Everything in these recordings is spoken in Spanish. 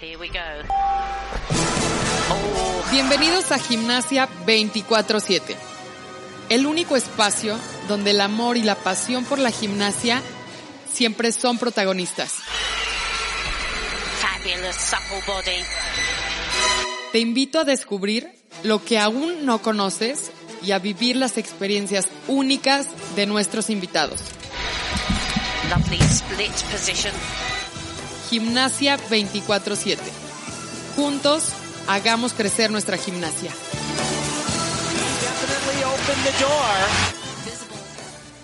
Here we go. Bienvenidos a Gimnasia 24/7, el único espacio donde el amor y la pasión por la gimnasia siempre son protagonistas. Fabulous supple body. Te invito a descubrir lo que aún no conoces y a vivir las experiencias únicas de nuestros invitados. Lovely split position. Gimnasia 24/7. Juntos, hagamos crecer nuestra gimnasia.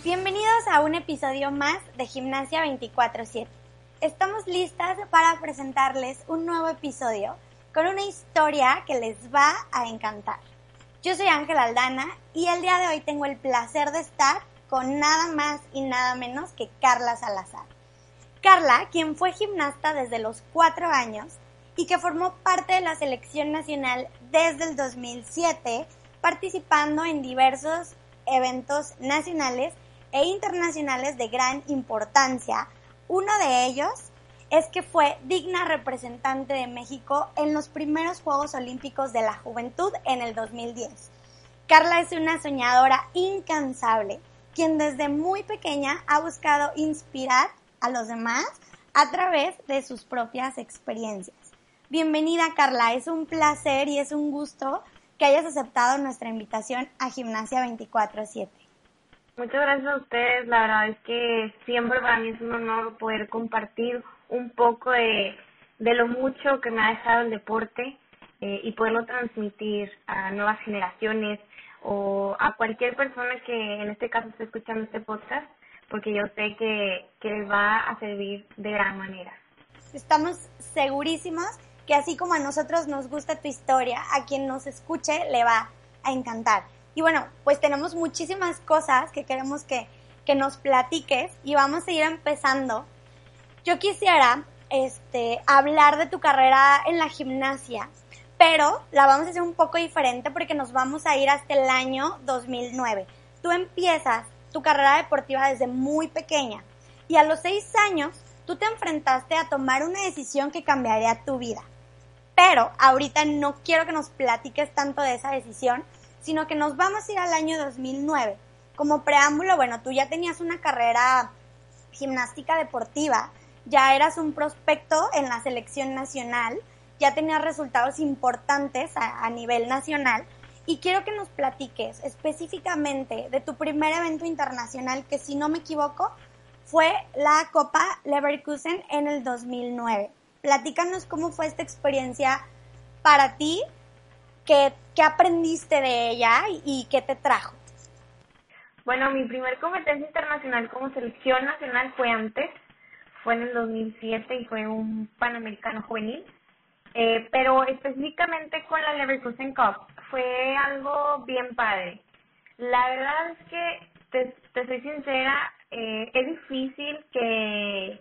Bienvenidos a un episodio más de Gimnasia 24/7. Estamos listas para presentarles un nuevo episodio con una historia que les va a encantar. Yo soy Ángela Aldana y el día de hoy tengo el placer de estar con nada más y nada menos que Carla Salazar. Carla, quien fue gimnasta desde los cuatro años y que formó parte de la selección nacional desde el 2007, participando en diversos eventos nacionales e internacionales de gran importancia. Uno de ellos es que fue digna representante de México en los primeros Juegos Olímpicos de la Juventud en el 2010. Carla es una soñadora incansable, quien desde muy pequeña ha buscado inspirar a los demás a través de sus propias experiencias. Bienvenida Carla, es un placer y es un gusto que hayas aceptado nuestra invitación a Gimnasia 24/7. Muchas gracias a ustedes, la verdad es que siempre para mí es un honor poder compartir un poco de, de lo mucho que me ha dejado el deporte eh, y poderlo transmitir a nuevas generaciones o a cualquier persona que en este caso esté escuchando este podcast, porque yo sé que, que va a servir de gran manera. Estamos segurísimos que así como a nosotros nos gusta tu historia, a quien nos escuche le va a encantar. Y bueno, pues tenemos muchísimas cosas que queremos que, que nos platiques y vamos a ir empezando. Yo quisiera este, hablar de tu carrera en la gimnasia, pero la vamos a hacer un poco diferente porque nos vamos a ir hasta el año 2009. Tú empiezas tu carrera deportiva desde muy pequeña y a los seis años tú te enfrentaste a tomar una decisión que cambiaría tu vida. Pero ahorita no quiero que nos platiques tanto de esa decisión, sino que nos vamos a ir al año 2009. Como preámbulo, bueno, tú ya tenías una carrera gimnástica deportiva, ya eras un prospecto en la selección nacional, ya tenías resultados importantes a, a nivel nacional y quiero que nos platiques específicamente de tu primer evento internacional que si no me equivoco fue la Copa Leverkusen en el 2009. Platícanos cómo fue esta experiencia para ti, qué, qué aprendiste de ella y, qué te trajo. Bueno, mi primer competencia internacional como selección nacional fue antes, fue en el 2007 y fue un Panamericano juvenil, eh, pero específicamente con la Leverkusen Cup fue algo bien padre. La verdad es que, te, te soy sincera, eh, es difícil que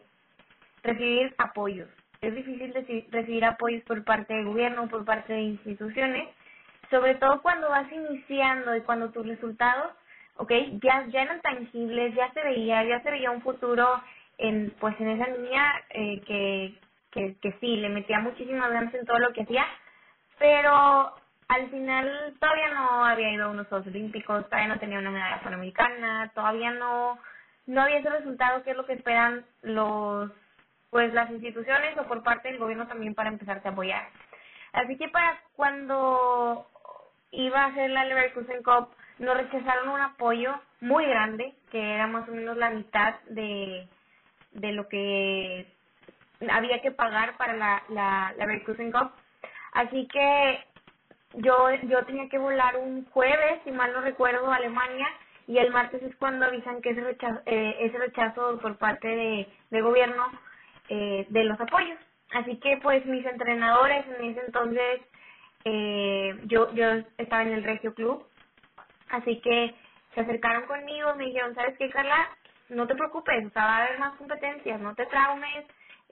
recibir apoyos. Es difícil reci- recibir apoyos por parte del gobierno, por parte de instituciones, sobre todo cuando vas iniciando y cuando tus resultados, ok, ya, ya eran tangibles, ya se veía, ya se veía un futuro en, pues en esa niña eh, que, que, que sí, le metía muchísimas ganas en todo lo que hacía, pero al final todavía no había ido a unos Juegos Olímpicos, todavía no tenía una medalla panamericana, todavía no, no había ese resultado que es lo que esperan los pues las instituciones o por parte del gobierno también para empezarte a apoyar. Así que para cuando iba a hacer la Leverkusen Cup, nos rechazaron un apoyo muy grande, que era más o menos la mitad de, de lo que había que pagar para la, la, Leverkusen Cup. Así que yo, yo tenía que volar un jueves, si mal no recuerdo, a Alemania, y el martes es cuando avisan que ese rechazo, eh, ese rechazo por parte de, de gobierno eh, de los apoyos. Así que pues mis entrenadores en ese entonces, eh, yo, yo estaba en el Regio Club, así que se acercaron conmigo me dijeron, ¿sabes qué, Carla? No te preocupes, o sea, va a haber más competencias, no te traumes,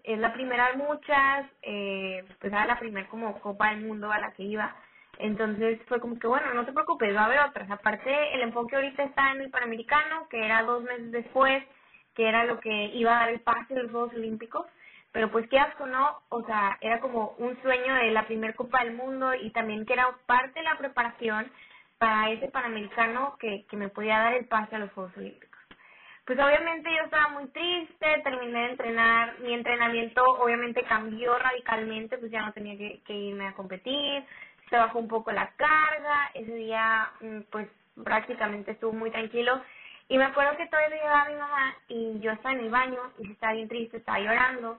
es la primera de muchas, eh, pues era la primera como Copa del Mundo a la que iba. Entonces fue como que, bueno, no te preocupes, va a haber otras. Aparte, el enfoque ahorita está en el Panamericano, que era dos meses después, que era lo que iba a dar el pase de los Juegos Olímpicos. pero pues quieras o no, o sea, era como un sueño de la primer Copa del Mundo y también que era parte de la preparación para ese Panamericano que, que me podía dar el pase a los Juegos Olímpicos. Pues obviamente yo estaba muy triste, terminé de entrenar, mi entrenamiento obviamente cambió radicalmente, pues ya no tenía que, que irme a competir, se bajó un poco la carga, ese día mm, pues prácticamente estuvo muy tranquilo y me acuerdo que todavía llegaba mi mamá y yo estaba en el baño y estaba bien triste, estaba llorando.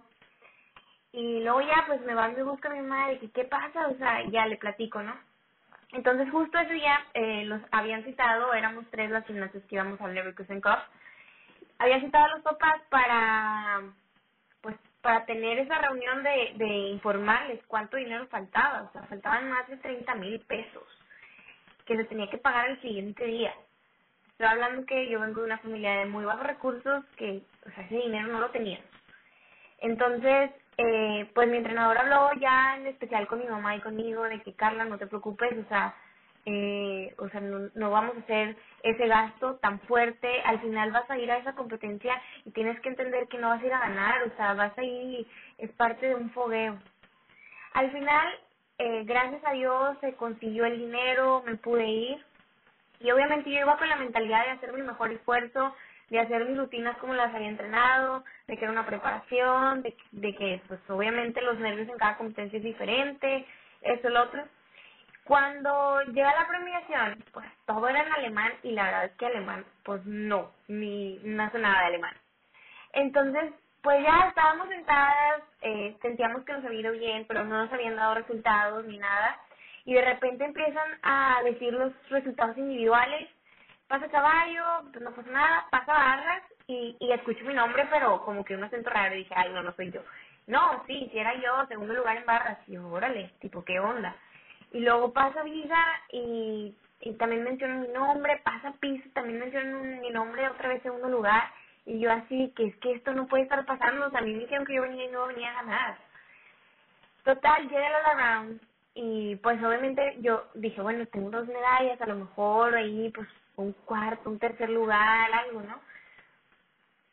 Y luego ya pues me va y busca mi mamá de que qué pasa, o sea, ya le platico, ¿no? Entonces justo ese día eh, los habían citado, éramos tres las gimnastas que íbamos al Leverkusen Cup. Habían citado a los papás para para tener esa reunión de, de informarles cuánto dinero faltaba, o sea, faltaban más de 30 mil pesos que se tenía que pagar el siguiente día. Estoy hablando que yo vengo de una familia de muy bajos recursos que, o sea, ese dinero no lo tenía. Entonces, eh, pues mi entrenador habló ya en especial con mi mamá y conmigo de que Carla, no te preocupes, o sea, eh, o sea, no, no vamos a hacer ese gasto tan fuerte, al final vas a ir a esa competencia y tienes que entender que no vas a ir a ganar, o sea, vas a ir es parte de un fogueo. Al final, eh, gracias a Dios se consiguió el dinero, me pude ir, y obviamente yo iba con la mentalidad de hacer mi mejor esfuerzo, de hacer mis rutinas como las había entrenado, de que era una preparación, de, de que pues obviamente los nervios en cada competencia es diferente, eso, lo otro. Cuando llega la premiación, pues todo era en alemán y la verdad es que alemán, pues no, ni no nada de alemán. Entonces, pues ya estábamos sentadas, eh, sentíamos que nos había ido bien, pero no nos habían dado resultados ni nada y de repente empiezan a decir los resultados individuales, pasa caballo, pues no pasa nada, pasa barras y, y escucho mi nombre, pero como que un acento raro y dije, ay, no, no soy yo. No, sí, si era yo, segundo lugar en barras, y yo, órale, tipo, ¿qué onda? Y luego pasa Viga y, también mencionan mi nombre, pasa Piso, también mencionan mi nombre otra vez segundo lugar, y yo así, que es que esto no puede estar pasando, o sea, a mí me dijeron que yo venía y no venía a ganar. Total, llega la round y pues obviamente yo dije, bueno, tengo dos medallas, a lo mejor ahí pues un cuarto, un tercer lugar, algo, ¿no?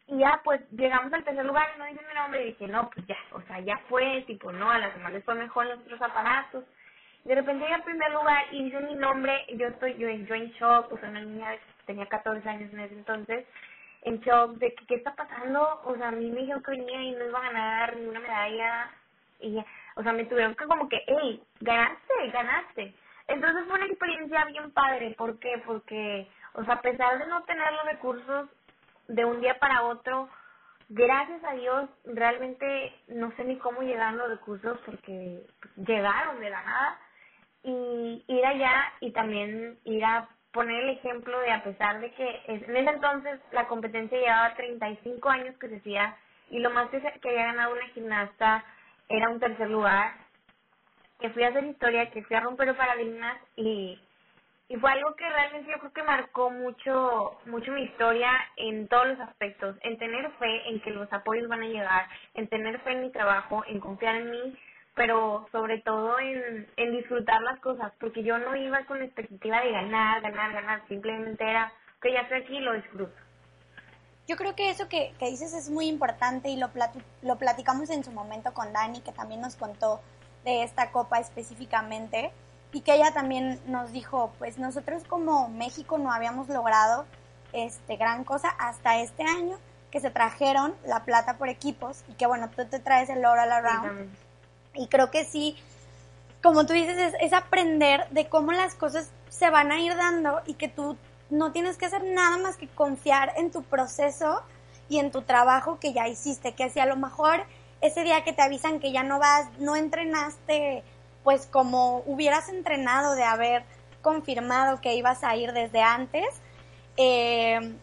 Y ya pues llegamos al tercer lugar y no dicen mi nombre y dije, no, pues ya, o sea, ya fue, tipo, no, a las demás les fue mejor en los otros aparatos. De repente llegué al primer lugar y dicen mi nombre, yo estoy, yo, yo en shock, sea, una niña tenía 14 años en ese entonces, en shock de que qué está pasando, o sea, a mí me dijeron que venía y no iba a ganar ninguna medalla, y o sea, me tuvieron que como que, hey, ganaste, ganaste. Entonces fue una experiencia bien padre. ¿Por qué? Porque, o sea, a pesar de no tener los recursos de un día para otro, gracias a Dios, realmente no sé ni cómo llegaron los recursos porque llegaron de la nada. Y ir allá y también ir a poner el ejemplo de a pesar de que en ese entonces la competencia llevaba 35 años que se hacía y lo más que, había ganado una gimnasta era un tercer lugar, que fui a hacer historia, que fui a romper paradigmas y, y fue algo que realmente yo creo que marcó mucho, mucho mi historia en todos los aspectos, en tener fe en que los apoyos van a llegar, en tener fe en mi trabajo, en confiar en mí, pero sobre todo en, en disfrutar las cosas, porque yo no iba con la expectativa de ganar, ganar, ganar, simplemente era que ya estoy aquí y lo disfruto. Yo creo que eso que, que dices es muy importante y lo, lo platicamos en su momento con Dani, que también nos contó de esta copa específicamente, y que ella también nos dijo, pues nosotros como México no habíamos logrado este gran cosa hasta este año, que se trajeron la plata por equipos, y que bueno, tú te traes el oro a la round. Y creo que sí, como tú dices, es, aprender de cómo las cosas se van a ir dando y que tú no tienes que hacer nada más que confiar en tu proceso y en tu trabajo que ya hiciste, que si a lo mejor ese día que te avisan que ya no vas, no entrenaste pues como hubieras entrenado de haber confirmado que ibas a ir desde antes, eh,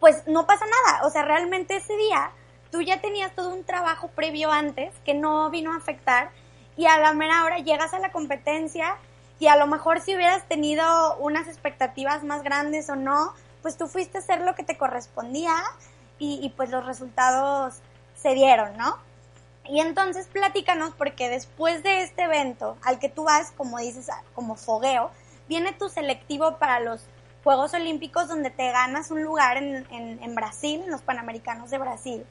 pues no pasa nada. O sea, realmente ese día tú ya tenías todo un trabajo previo antes que no vino a afectar y a la mera hora llegas a la competencia y a lo mejor si hubieras tenido unas expectativas más grandes o no, pues tú fuiste a hacer lo que te correspondía y, pues los resultados se dieron, ¿no? Y entonces platícanos porque después de este evento al que tú vas, como dices, como fogueo, viene tu selectivo para los Juegos Olímpicos donde te ganas un lugar en, en, en Brasil, en los Panamericanos de Brasil.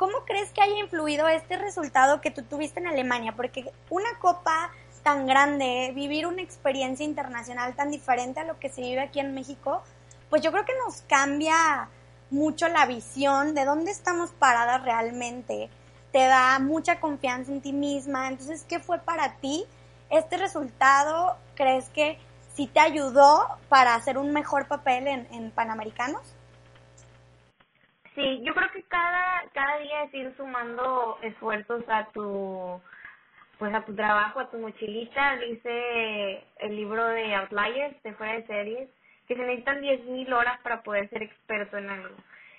¿Cómo crees que haya influido este resultado que tú tuviste en Alemania? Porque una copa tan grande, vivir una experiencia internacional tan diferente a lo que se vive aquí en México, pues yo creo que nos cambia mucho la visión de dónde estamos paradas realmente, te da mucha confianza en ti misma. Entonces, ¿qué fue para ti este resultado? ¿Crees que sí te ayudó para hacer un mejor papel en, en Panamericanos? Sí, yo creo que cada, cada día es ir sumando esfuerzos a tu pues a tu trabajo, a tu mochilita, dice el libro de Outliers, de fuera de series, que se necesitan 10.000 horas para poder ser experto en algo.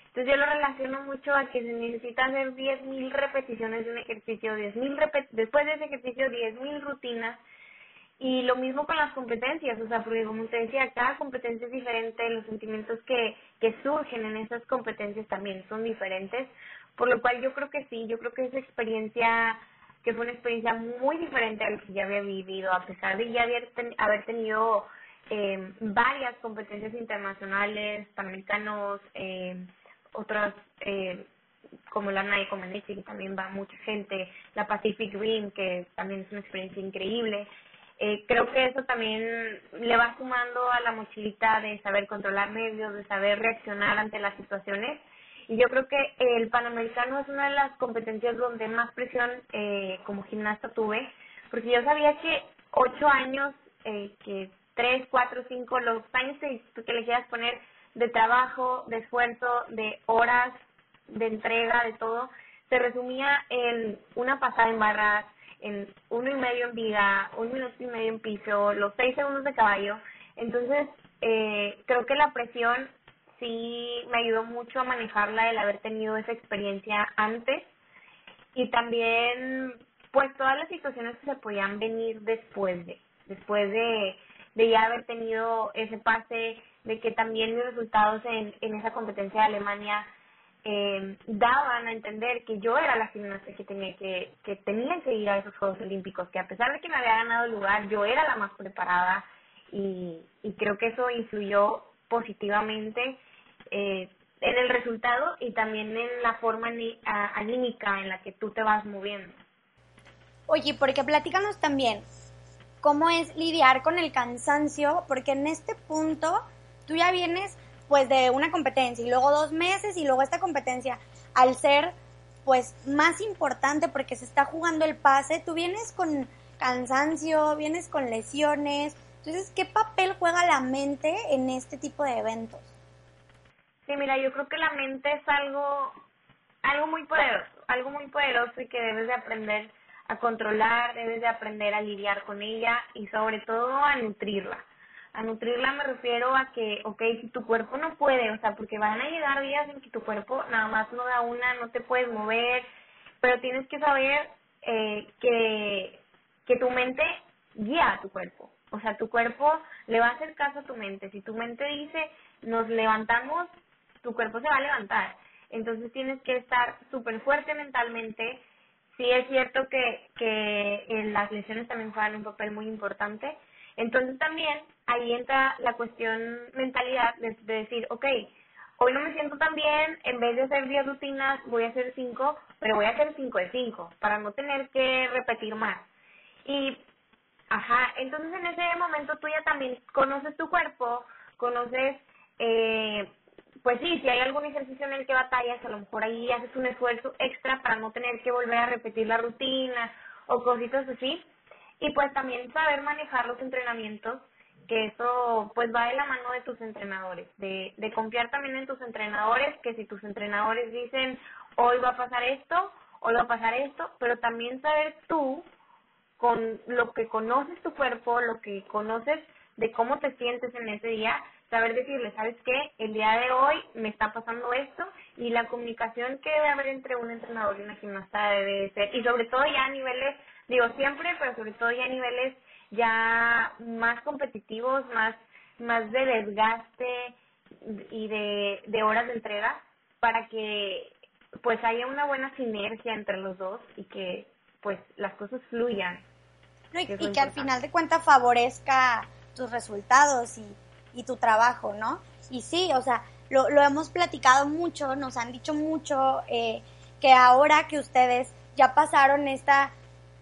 Entonces yo lo relaciono mucho a que se necesita hacer 10.000 repeticiones de un ejercicio, 10.000 repet después de ese ejercicio 10.000 rutinas y lo mismo con las competencias, o sea, porque como te decía, cada competencia es diferente, los sentimientos que, que surgen en esas competencias también son diferentes, por lo cual yo creo que sí, yo creo que esa experiencia que fue una experiencia muy diferente a lo que ya había vivido, a pesar de ya haber, haber tenido eh, varias competencias internacionales, panamericanos, eh, otras eh, como la NAI que también va mucha gente, la Pacific Rim, que también es una experiencia increíble. Eh, creo que eso también le va sumando a la mochilita de saber controlar nervios, de saber reaccionar ante las situaciones. Y yo creo que el Panamericano es una de las competencias donde más presión eh, como gimnasta tuve, porque yo sabía que ocho años, eh, que tres, cuatro, cinco, los años que le quieras poner de trabajo, de esfuerzo, de horas, de entrega, de todo, se resumía en una pasada en barras, en uno y medio en viga, un minuto y medio en piso, los seis segundos de caballo. Entonces, eh, creo que la presión sí me ayudó mucho a manejarla el haber tenido esa experiencia antes y también pues todas las situaciones que se podían venir después de, después de, de ya haber tenido ese pase, de que también mis resultados en, en esa competencia de Alemania eh, daban a entender que yo era la gimnasta que tenía que, que tenía que ir a esos Juegos Olímpicos, que a pesar de que me había ganado el lugar, yo era la más preparada y, y creo que eso influyó positivamente eh, en el resultado y también en la forma anímica en la que tú te vas moviendo. Oye, porque platícanos también cómo es lidiar con el cansancio, porque en este punto tú ya vienes pues de una competencia y luego dos meses y luego esta competencia, al ser pues más importante porque se está jugando el pase, tú vienes con cansancio, vienes con lesiones, entonces, ¿qué papel juega la mente en este tipo de eventos? Sí, mira, yo creo que la mente es algo, algo muy poderoso, algo muy poderoso y que debes de aprender a controlar, debes de aprender a lidiar con ella y sobre todo a nutrirla. A nutrirla me refiero a que, ok, si tu cuerpo no puede, o sea, porque van a llegar días en que tu cuerpo nada más no da una, no te puedes mover, pero tienes que saber eh, que, que tu mente guía a tu cuerpo. O sea, tu cuerpo le va a hacer caso a tu mente. Si tu mente dice, nos levantamos, tu cuerpo se va a levantar. Entonces tienes que estar súper fuerte mentalmente. Sí es cierto que, que en las lesiones también juegan un papel muy importante. Entonces también ahí entra la cuestión mentalidad de, decir, ok, hoy no me siento tan bien, en vez de hacer 10 rutinas voy a hacer 5, pero voy a hacer 5 de 5 para no tener que repetir más. Y, ajá, entonces en ese momento tú ya también conoces tu cuerpo, conoces eh, pues sí, si hay algún ejercicio en el que batallas, a lo mejor ahí haces un esfuerzo extra para no tener que volver a repetir la rutina o cositas así. Y pues también saber manejar los entrenamientos, que eso pues va de la mano de tus entrenadores, de, de confiar también en tus entrenadores, que si tus entrenadores dicen hoy va a pasar esto, hoy va a pasar esto, pero también saber tú con lo que conoces tu cuerpo, lo que conoces de cómo te sientes en ese día, saber decirle, ¿sabes qué? El día de hoy me está pasando esto y la comunicación que debe haber entre un entrenador y una gimnasta debe ser, y sobre todo ya a niveles, digo siempre, pero sobre todo ya a niveles ya más competitivos, más, más de desgaste y de, de horas de entrega para que pues haya una buena sinergia entre los dos y que pues las cosas fluyan. y, que al final de cuentas favorezca tus resultados y y tu trabajo, ¿no? Y sí, o sea, lo, lo hemos platicado mucho, nos han dicho mucho eh, que ahora que ustedes ya pasaron esta,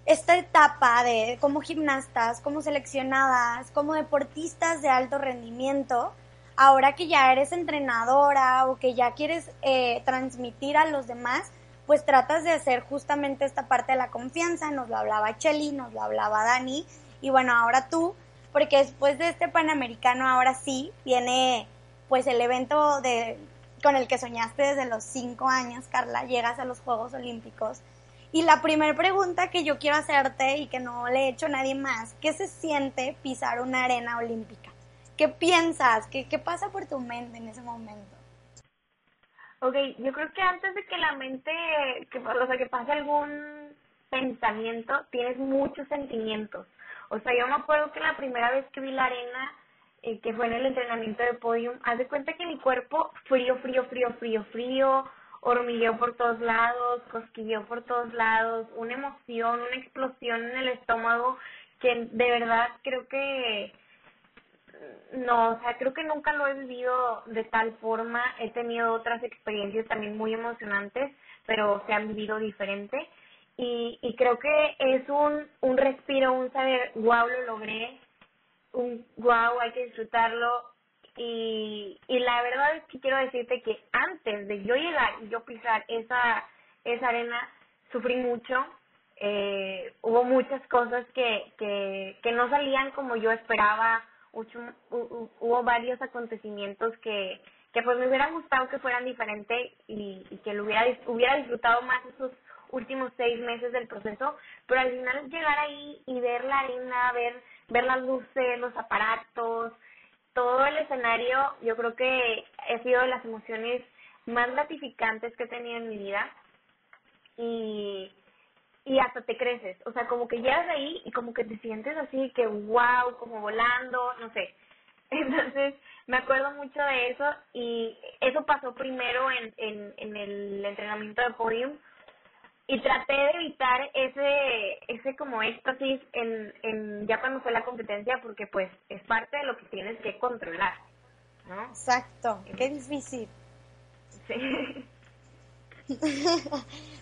esta etapa de como gimnastas, como seleccionadas, como deportistas de alto rendimiento, ahora que ya eres entrenadora o que ya quieres eh, transmitir a los demás, pues tratas de hacer justamente esta parte de la confianza, nos lo hablaba Chelly, nos lo hablaba Dani, y bueno, ahora tú, porque después de este Panamericano ahora sí viene pues el evento de con el que soñaste desde los cinco años, Carla, llegas a los Juegos Olímpicos. Y la primera pregunta que yo quiero hacerte y que no le he hecho a nadie más, ¿qué se siente pisar una arena olímpica? ¿Qué piensas? ¿Qué, qué pasa por tu mente en ese momento? Ok, yo creo que antes de que la mente, que, o sea, que pase algún pensamiento, tienes muchos sentimientos. O sea, yo me acuerdo que la primera vez que vi la arena, eh, que fue en el entrenamiento de podium, haz de cuenta que mi cuerpo frío, frío, frío, frío, frío, hormigueó por todos lados, cosquilleó por todos lados, una emoción, una explosión en el estómago que de verdad creo que no, o sea, creo que nunca lo he vivido de tal forma. He tenido otras experiencias también muy emocionantes, pero se han vivido diferente. Y, y creo que es un, un respiro, un saber, wow, lo logré, un wow, hay que disfrutarlo. Y, y la verdad es que quiero decirte que antes de yo llegar y yo pisar esa, esa arena, sufrí mucho. Eh, hubo muchas cosas que, que, que no salían como yo esperaba hubo varios acontecimientos que, que pues me hubieran gustado que fueran diferentes y, y que lo hubiera, hubiera disfrutado más esos últimos seis meses del proceso, pero al final llegar ahí y ver la arena, ver, ver las luces, los aparatos, todo el escenario, yo creo que ha sido de las emociones más gratificantes que he tenido en mi vida y, y hasta te creces, o sea, como que llegas ahí y como que te sientes así que wow, como volando, no sé. Entonces, me acuerdo mucho de eso y eso pasó primero en, en, en el entrenamiento de podium y traté de evitar ese ese como éxtasis en, en ya cuando fue la competencia porque pues es parte de lo que tienes que controlar, ¿no? Exacto, qué difícil. Sí.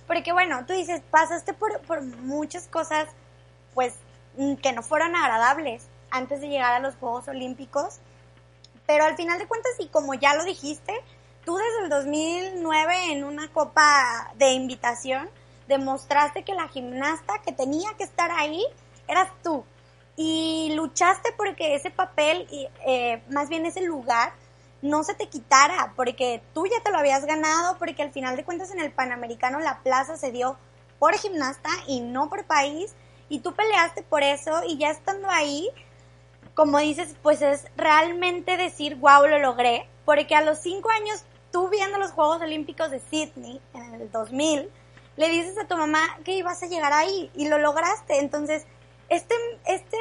Porque bueno, tú dices, pasaste por, por muchas cosas, pues, mm, que no fueron agradables antes de llegar a los Juegos Olímpicos, pero al final de cuentas, y como ya lo dijiste, tú desde el 2009 en una copa de invitación demostraste que la gimnasta que tenía que estar ahí eras tú. Y luchaste porque ese papel, eh, más bien ese lugar, no se te quitara, porque tú ya te lo habías ganado, porque al final de cuentas en el Panamericano la plaza se dio por gimnasta y no por país, y tú peleaste por eso y ya estando ahí, como dices, pues es realmente decir, wow, lo logré, porque a los cinco años, tú viendo los Juegos Olímpicos de Sydney en el 2000, le dices a tu mamá que ibas a llegar ahí y lo lograste, entonces, este, este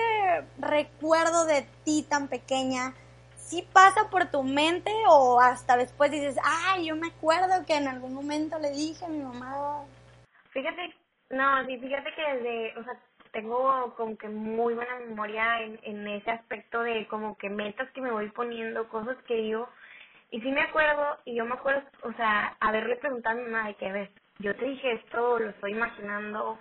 recuerdo de ti tan pequeña, sí pasa por tu mente o hasta después dices, ay, yo me acuerdo que en algún momento le dije a mi mamá. Fíjate, no, sí, fíjate que desde, o sea, tengo como que muy buena memoria en, en ese aspecto de como que metas que me voy poniendo, cosas que digo, y sí me acuerdo, y yo me acuerdo, o sea, haberle preguntado a mi mamá de que, ves, yo te dije esto, lo estoy imaginando,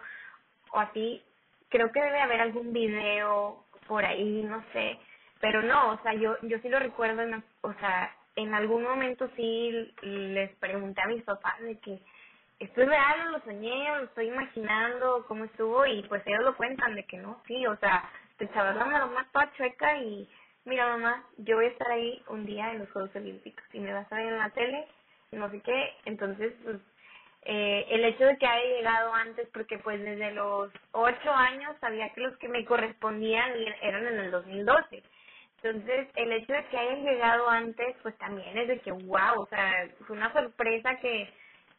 o así, creo que debe haber algún video por ahí, no sé, pero no, o sea, yo, yo sí lo recuerdo, en, o sea, en algún momento sí les pregunté a mis papás de que esto es real o lo soñé o lo estoy imaginando, cómo estuvo, y pues ellos lo cuentan de que no, sí, o sea, te echabas la mamá toda chueca y mira mamá, yo voy a estar ahí un día en los Juegos Olímpicos y me vas a ver en la tele, no sé qué, entonces pues eh, el hecho de que haya llegado antes, porque pues desde los ocho años sabía que los que me correspondían eran en el 2012. Entonces, el hecho de que hayan llegado antes, pues también es de que, wow, o sea, fue una sorpresa que,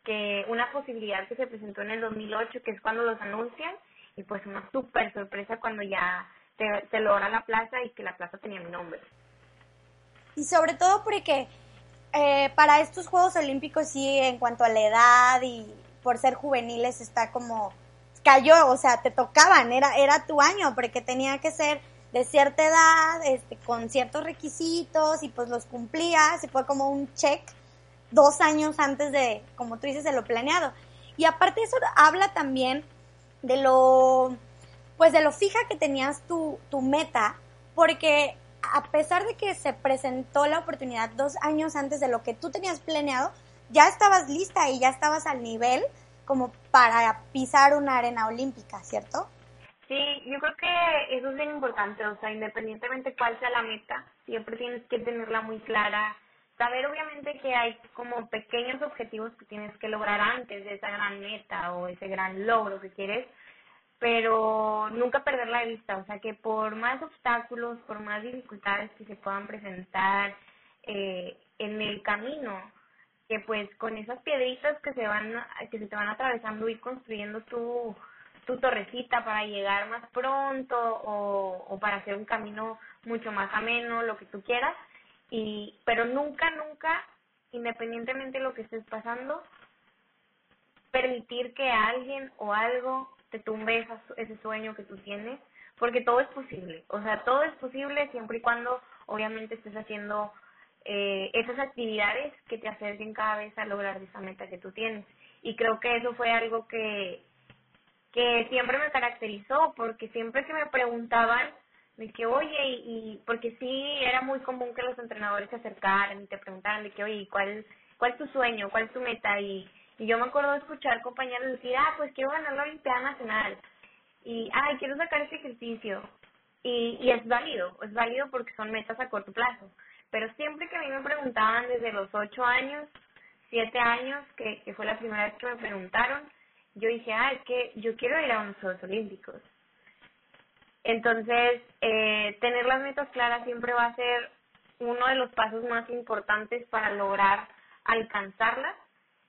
que una posibilidad que se presentó en el 2008, que es cuando los anuncian, y pues una súper sorpresa cuando ya te, te logra la plaza y que la plaza tenía mi nombre. Y sobre todo porque eh, para estos Juegos Olímpicos sí, en cuanto a la edad y por ser juveniles está como cayó, o sea, te tocaban, era, era tu año, porque tenía que ser de cierta edad, este, con ciertos requisitos y pues los cumplías y fue como un check dos años antes de, como tú dices, de lo planeado. Y aparte eso habla también de lo, pues de lo fija que tenías tu, tu meta, porque a pesar de que se presentó la oportunidad dos años antes de lo que tú tenías planeado, ya estabas lista y ya estabas al nivel como para pisar una arena olímpica, ¿cierto? Sí, yo creo que eso es bien importante, o sea, independientemente cuál sea la meta, siempre tienes que tenerla muy clara, saber obviamente que hay como pequeños objetivos que tienes que lograr antes de esa gran meta o ese gran logro que quieres, pero nunca perderla de vista, o sea que por más obstáculos, por más dificultades que se puedan presentar eh, en el camino, que pues con esas piedritas que se van que se te van atravesando y construyendo tu tu torrecita para llegar más pronto o, o para hacer un camino mucho más ameno, lo que tú quieras, y pero nunca, nunca, independientemente de lo que estés pasando, permitir que alguien o algo te tumbe ese sueño que tú tienes, porque todo es posible, o sea, todo es posible siempre y cuando obviamente estés haciendo eh, esas actividades que te acerquen cada vez a lograr esa meta que tú tienes. Y creo que eso fue algo que, que siempre me caracterizó, porque siempre que me preguntaban, de que, oye, y, porque sí, era muy común que los entrenadores se acercaran y te preguntaran de que, oye, ¿cuál, cuál es tu sueño? ¿Cuál es tu meta? Y, y yo me acuerdo de escuchar compañeros decir, ah, pues quiero ganar la Olimpiada Nacional. Y, ay, quiero sacar este ejercicio. Y, y es válido, es válido porque son metas a corto plazo. Pero siempre que a mí me preguntaban desde los ocho años, siete años, que, que fue la primera vez que me preguntaron, yo dije, ah, es que yo quiero ir a unos Juegos Olímpicos. Entonces, eh, tener las metas claras siempre va a ser uno de los pasos más importantes para lograr alcanzarlas.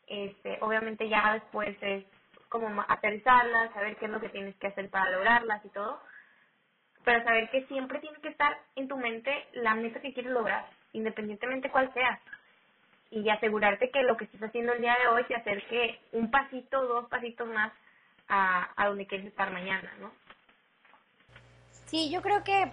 Este, obviamente ya después es como aterrizarlas, saber qué es lo que tienes que hacer para lograrlas y todo, pero saber que siempre tiene que estar en tu mente la meta que quieres lograr, independientemente cuál sea, y asegurarte que lo que estés haciendo el día de hoy te acerque un pasito, dos pasitos más a, a donde quieres estar mañana, ¿no? Sí, yo creo que,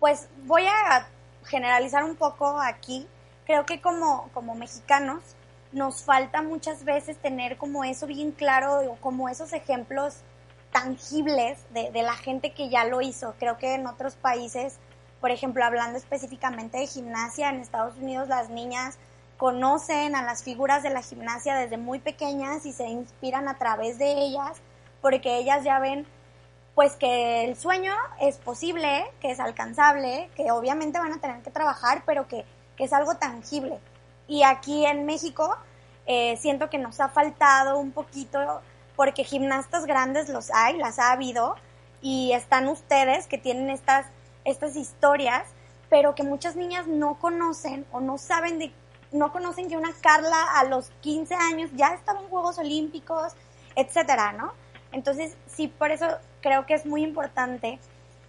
pues voy a generalizar un poco aquí. Creo que como, como mexicanos nos falta muchas veces tener como eso bien claro, como esos ejemplos tangibles de, de la gente que ya lo hizo. Creo que en otros países, por ejemplo, hablando específicamente de gimnasia, en Estados Unidos las niñas conocen a las figuras de la gimnasia desde muy pequeñas y se inspiran a través de ellas porque ellas ya ven pues que el sueño es posible, que es alcanzable, que obviamente van a tener que trabajar, pero que, es algo tangible. Y aquí en México eh, siento que nos ha faltado un poquito, porque gimnastas grandes los hay, las ha habido, y están ustedes que tienen estas, estas historias, pero que muchas niñas no conocen o no saben de, no conocen que una Carla a los 15 años ya estaba en Juegos Olímpicos, etcétera, ¿no? Entonces, sí, por eso creo que es muy importante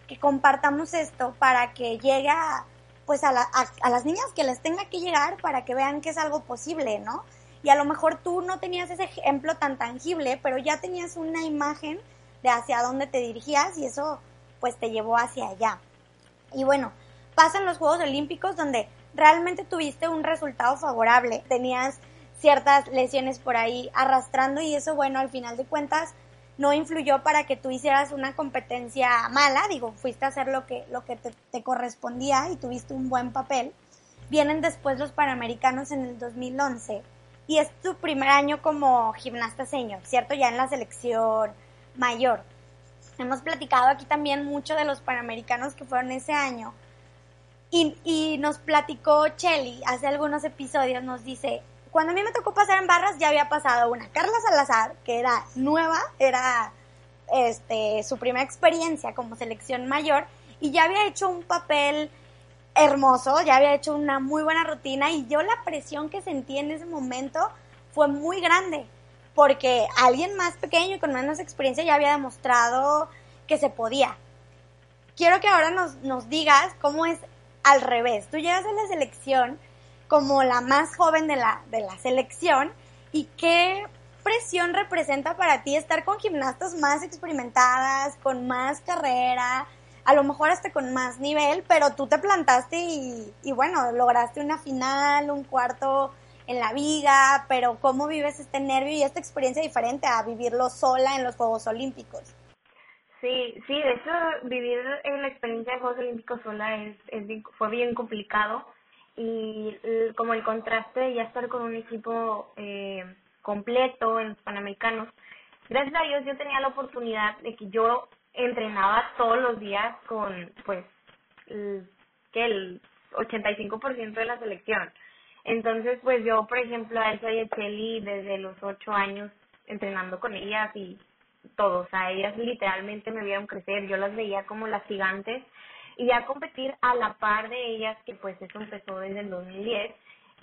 que compartamos esto para que llegue a, pues a, a, las niñas que les tenga que llegar para que vean que es algo posible, ¿no? Y a lo mejor tú no tenías ese ejemplo tan tangible, pero ya tenías una imagen de hacia dónde te dirigías y eso pues te llevó hacia allá. Y bueno, pasan los Juegos Olímpicos donde realmente tuviste un resultado favorable, tenías ciertas lesiones por ahí arrastrando y eso bueno, al final de cuentas no influyó para que tú hicieras una competencia mala, digo, fuiste a hacer lo que, lo que te, correspondía y tuviste un buen papel. Vienen después los Panamericanos en el 2011 y es tu primer año como gimnasta senior, ¿cierto? Ya en la selección mayor. Hemos platicado aquí también mucho de los Panamericanos que fueron ese año. Y, y nos platicó Chelly hace algunos episodios, nos dice, cuando a mí me tocó pasar en barras ya había pasado una Carla Salazar, que era nueva, era este, su primera experiencia como selección mayor y ya había hecho un papel hermoso, ya había hecho una muy buena rutina y yo la presión que sentí en ese momento fue muy grande porque alguien más pequeño y con menos experiencia ya había demostrado que se podía. Quiero que ahora nos, nos digas cómo es al revés. Tú llegas a la selección como la más joven de la, de la selección y qué presión representa para ti estar con gimnastas más experimentadas, con más carrera, a lo mejor hasta con más nivel, pero tú te plantaste y, y bueno, lograste una final, un cuarto en la viga, pero ¿cómo vives este nervio y esta experiencia diferente a vivirlo sola en los Juegos Olímpicos? Sí, sí, de hecho vivir en la experiencia de Juegos Olímpicos sola es, es fue bien complicado y como el contraste de ya estar con un equipo eh, completo en los Panamericanos, gracias a Dios yo tenía la oportunidad de que yo entrenaba todos los días con pues que el 85% de la selección. Entonces, pues yo, por ejemplo, a Elsa y a Chelly desde los ocho años entrenando con ellas y todo, o sea, ellas literalmente me vieron crecer, yo las veía como las gigantes y ya competir a la par de ellas, que pues eso empezó desde el 2010,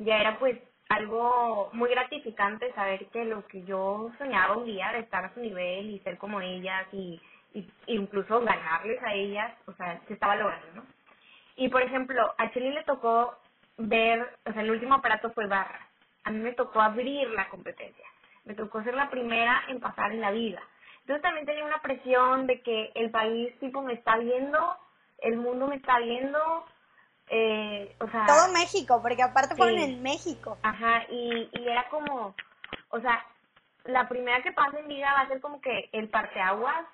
ya era pues algo muy gratificante saber que lo que yo soñaba un día de estar a su nivel y ser como ellas y, y incluso ganarles a ellas, o sea, se estaba logrando, ¿no? Y por ejemplo, a Chelly le tocó ver, o sea, el último aparato fue barra. A mí me tocó abrir la competencia. Me tocó ser la primera en pasar en la vida. Entonces también tenía una presión de que el país tipo me está viendo, el mundo me está viendo, eh, o sea... Todo México, porque aparte fueron en México. Ajá, y, y era como, o sea, la primera que pase en vida va a ser como que el parteaguas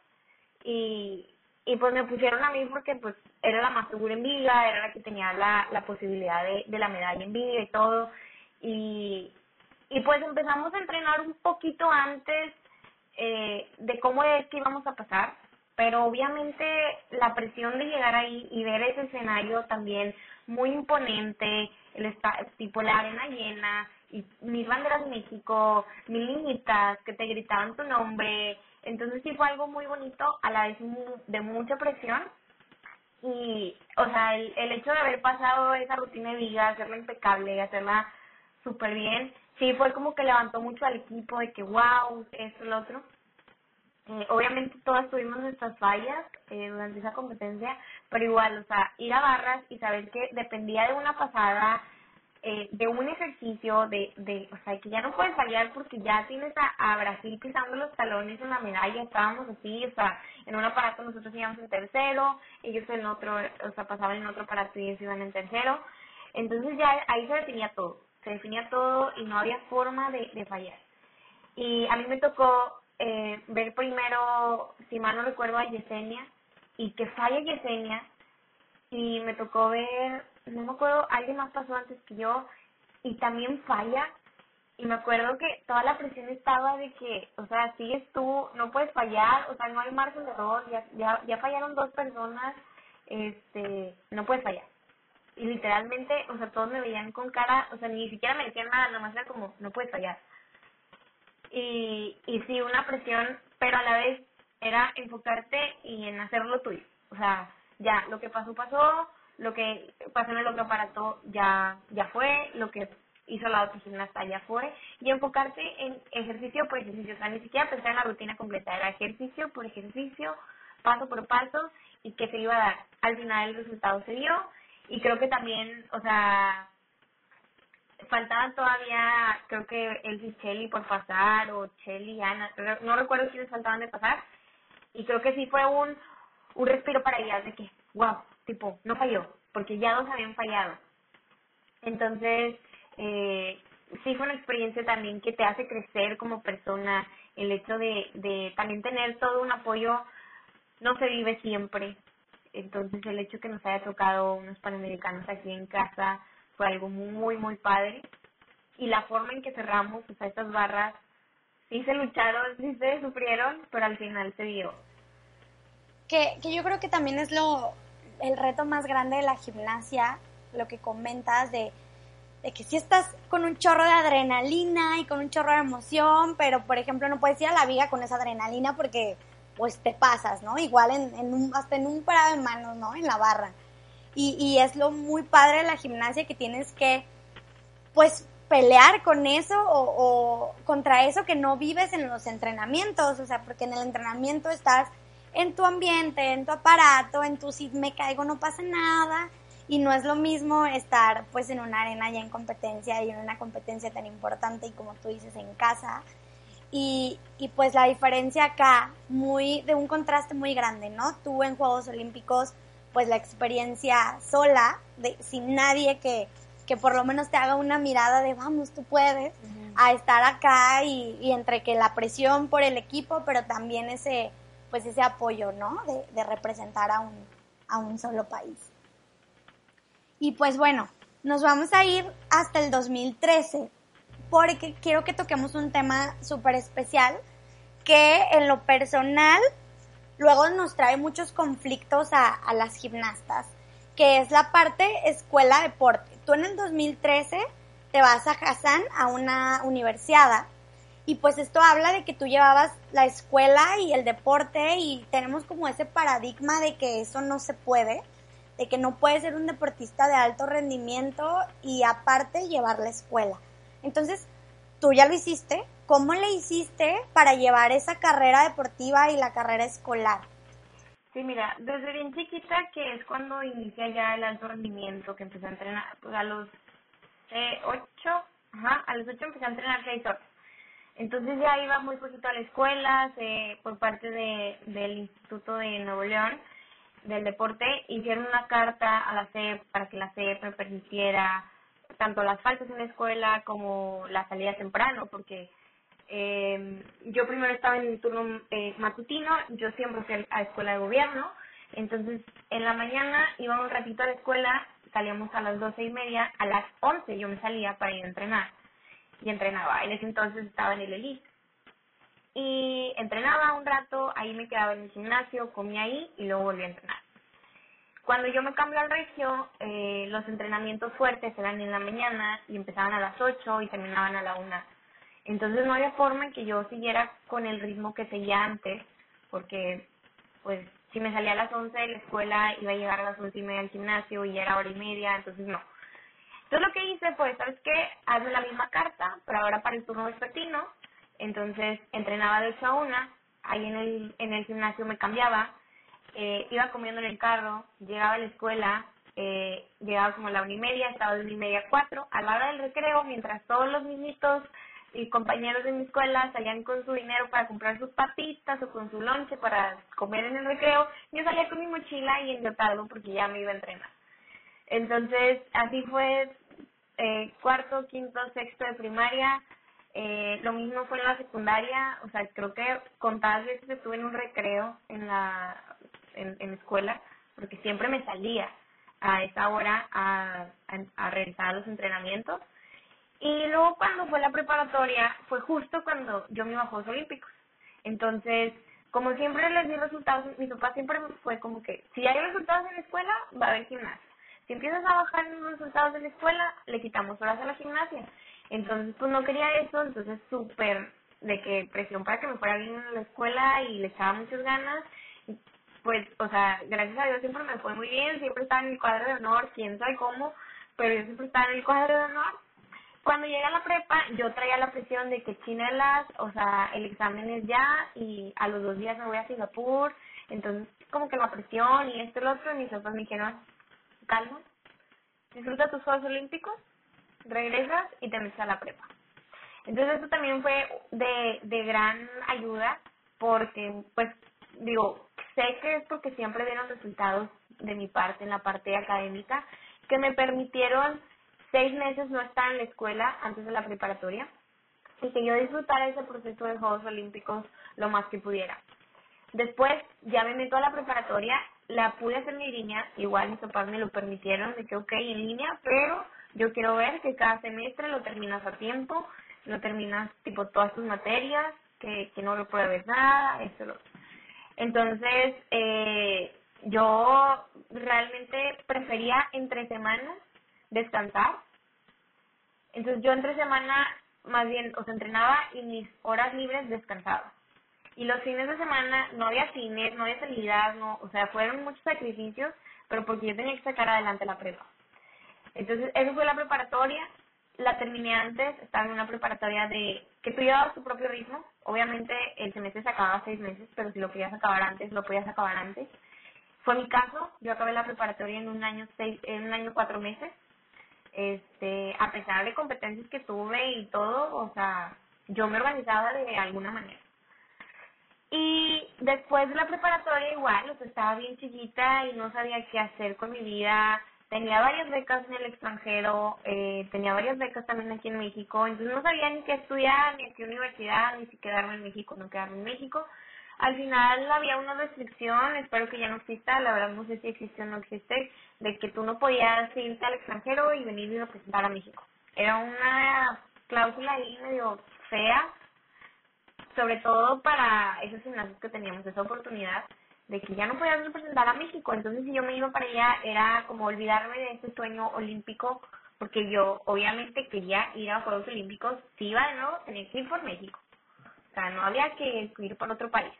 y, y pues me pusieron a mí porque pues era la más segura en viga, era la que tenía la, la posibilidad de, de la medalla en viga y todo. Y, y pues empezamos a entrenar un poquito antes eh, de cómo es que íbamos a pasar, pero obviamente la presión de llegar ahí y ver ese escenario también muy imponente, el tipo la arena llena, y mis banderas de México, mil niñitas que te gritaban tu nombre, entonces sí fue algo muy bonito, a la vez de mucha presión. Y, o sea, el, el hecho de haber pasado esa rutina de vida, hacerla impecable, hacerla súper bien, sí fue como que levantó mucho al equipo de que, wow, esto, lo otro. Eh, obviamente todas tuvimos nuestras fallas eh, durante esa competencia, pero igual, o sea, ir a barras y saber que dependía de una pasada, eh, de un ejercicio, de, de, o sea, que ya no puedes fallar porque ya tienes a, a, Brasil pisando los talones en la medalla, estábamos así, o sea, en un aparato nosotros íbamos en tercero, ellos en otro, o sea, pasaban en otro aparato y ellos iban en tercero, entonces ya ahí se definía todo, se definía todo y no había forma de, de fallar. Y a mí me tocó eh, ver primero, si mal no recuerdo, a Yesenia, y que falla Yesenia, y me tocó ver no me acuerdo, alguien más pasó antes que yo y también falla. Y me acuerdo que toda la presión estaba de que, o sea, sigues tú, no puedes fallar, o sea, no hay margen de error, ya, ya, ya fallaron dos personas, este, no puedes fallar. Y literalmente, o sea, todos me veían con cara, o sea, ni siquiera me decían nada, nada más era como, no puedes fallar. Y, y sí, una presión, pero a la vez era enfocarte y en hacerlo tuyo. O sea, ya, lo que pasó, pasó, lo que pasó en el otro aparato ya, ya fue, lo que hizo la otra gimnasta ya fue, y enfocarte en ejercicio por ejercicio, o sea, ni siquiera pensar en la rutina completa, era ejercicio por ejercicio, paso por paso, y que se iba a dar. Al final el resultado se dio, y creo que también, o sea, faltaban todavía, creo que el y Chelly por pasar, o Chelly y Ana, no recuerdo quiénes faltaban de pasar, y creo que sí fue un, un respiro para ellas de que, wow, tipo, no falló, porque ya dos habían fallado. Entonces, eh, sí fue una experiencia también que te hace crecer como persona, el hecho de, de también tener todo un apoyo no se vive siempre. Entonces, el hecho que nos haya tocado unos panamericanos aquí en casa algo muy, muy padre. Y la forma en que cerramos, sea, estas barras, sí se lucharon, sí se sufrieron, pero al final se dio. Que, que yo creo que también es lo, el reto más grande de la gimnasia, lo que comentas de, que si estás con un chorro de adrenalina y con un chorro de emoción, pero por ejemplo no puedes ir a la viga con esa adrenalina porque pues te pasas, ¿no? Igual en, en un, hasta en un parado de manos, ¿no? En la barra. Y, y es lo muy padre de la gimnasia que tienes que, pues, pelear con eso o, contra eso que no vives en los entrenamientos, o sea, porque en el entrenamiento estás en tu ambiente, en tu aparato, en tu si me caigo no pasa nada y no es lo mismo estar pues en una arena ya en competencia y en una competencia tan importante y como tú dices en casa y, y pues la diferencia acá muy de un contraste muy grande, ¿no? Tú en Juegos Olímpicos pues la experiencia sola de sin nadie que, que por lo menos te haga una mirada de vamos, tú puedes, a estar acá y, y, entre que la presión por el equipo, pero también ese, pues ese apoyo, ¿no? De, de representar a un, a un solo país. Y pues bueno, nos vamos a ir hasta el 2013, porque quiero que toquemos un tema súper especial que en lo personal luego nos trae muchos conflictos a, a las gimnastas, que es la parte escuela-deporte. Tú en el 2013 te vas a Hassan a una universidad y pues esto habla de que tú llevabas la escuela y el deporte y tenemos como ese paradigma de que eso no se puede, de que no puedes ser un deportista de alto rendimiento y aparte llevar la escuela. Entonces, tú ya lo hiciste, ¿cómo le hiciste para llevar esa carrera deportiva y la carrera escolar? Sí, mira, desde bien chiquita, que es cuando inicia ya el alto rendimiento, que empecé a entrenar, pues a los eh, ocho, ajá, a los ocho empecé a entrenar seis horas. Entonces ya iba muy poquito a la escuela, se, por parte de, del Instituto de Nuevo León del Deporte, hicieron una carta a la CEP para que la CEP me permitiera tanto las faltas en la escuela como la salida temprano, porque eh, yo primero estaba en el turno eh, matutino, yo siempre fui a escuela de gobierno, entonces en la mañana iba un ratito a la escuela, salíamos a las doce y media, a las once yo me salía para ir a entrenar y entrenaba. En ese entonces estaba en el elite. Y entrenaba un rato, ahí me quedaba en el gimnasio, comía ahí y luego volví a entrenar. Cuando yo me cambié al regio, eh, los entrenamientos fuertes eran en la mañana y empezaban a las 8 y terminaban a la 1. Entonces no había forma en que yo siguiera con el ritmo que seguía antes, porque pues si me salía a las 11 de la escuela iba a llegar a las 11 y media al gimnasio y era hora y media, entonces no. Entonces lo que hice fue, ¿sabes qué? Hazme la misma carta, pero ahora para el turno vespertino. Entonces entrenaba de 8 a 1, ahí en el, en el gimnasio me cambiaba, eh, iba comiendo en el carro, llegaba a la escuela, eh, llegaba como a la una y media, estaba de una y media a cuatro, a la hora del recreo, mientras todos los niñitos y compañeros de mi escuela salían con su dinero para comprar sus papitas o con su lonche para comer en el recreo, yo salía con mi mochila y enlotado porque ya me iba a entrenar. Entonces, así fue eh, cuarto, quinto, sexto de primaria. Eh, lo mismo fue en la secundaria, o sea, creo que contadas veces estuve en un recreo en la en, escuela, porque siempre me salía a esa hora a, a realizar los entrenamientos. Y luego cuando fue la preparatoria, fue justo cuando yo me iba a Juegos Olímpicos. Entonces, como siempre les di resultados, mi papá siempre fue como que, si hay resultados en la escuela, va a haber gimnasia. Si empiezas a bajar los resultados de la escuela, le quitamos horas a la gimnasia. Entonces, pues no quería eso, entonces súper de que presión para que me fuera bien en la escuela y le echaba muchas ganas. Pues, o sea, gracias a Dios siempre me fue muy bien, siempre estaba en el cuadro de honor, quién sabe cómo, pero yo siempre estaba en el cuadro de honor. Cuando llegué a la prepa, yo traía la presión de que chinelas, o sea, el examen es ya y a los dos días me voy a Singapur, entonces como que la presión y esto y lo otro, mis papás me dijeron, calma, disfruta tus Juegos Olímpicos, regresas y te metes a la prepa. Entonces eso también fue de, de gran ayuda porque, pues, digo, sé que es porque siempre dieron resultados de mi parte en la parte académica que me permitieron seis meses no estar en la escuela antes de la preparatoria y que yo disfrutara ese proceso de Juegos Olímpicos lo más que pudiera. Después ya me meto a la preparatoria la pude hacer en línea, igual mis papás me lo permitieron, de que ok, en línea, pero yo quiero ver que cada semestre lo terminas a tiempo, lo terminas tipo todas tus materias, que, que no lo pruebes nada, eso lo Entonces, eh, yo realmente prefería entre semanas descansar. Entonces yo entre semana más bien, o sea, entrenaba y mis horas libres descansaba. Y los fines de semana no había cine, no había salida, no, o sea, fueron muchos sacrificios, pero porque yo tenía que sacar adelante la prepa. Entonces, eso fue la preparatoria. La terminé antes, estaba en una preparatoria de que tú llevabas tu propio ritmo. Obviamente, el semestre se acababa seis meses, pero si lo querías acabar antes, lo podías acabar antes. Fue mi caso, yo acabé la preparatoria en un año seis, en un año cuatro meses. Este, a pesar de competencias que tuve y todo, o sea, yo me organizaba de alguna manera. Y después de la preparatoria igual, o sea, estaba bien chiquita y no sabía qué hacer con mi vida. tenía varias becas en el extranjero, eh, tenía varias becas también aquí en México, entonces no sabía ni qué estudiar, ni a qué universidad, ni si quedarme en México no quedarme en México. Al final había una restricción, espero que ya no exista, la verdad no sé si existe o no existe, de que tú no podías irte al extranjero y venir y representar a México. Era una cláusula ahí medio fea, sobre todo para esos gimnasios que teníamos esa oportunidad de que ya no podías representar a México. Entonces, si yo me iba para allá, era como olvidarme de ese sueño olímpico, porque yo obviamente quería ir a Juegos Olímpicos. Si iba de nuevo, tenía que ir por México. O sea, no había que ir por otro país.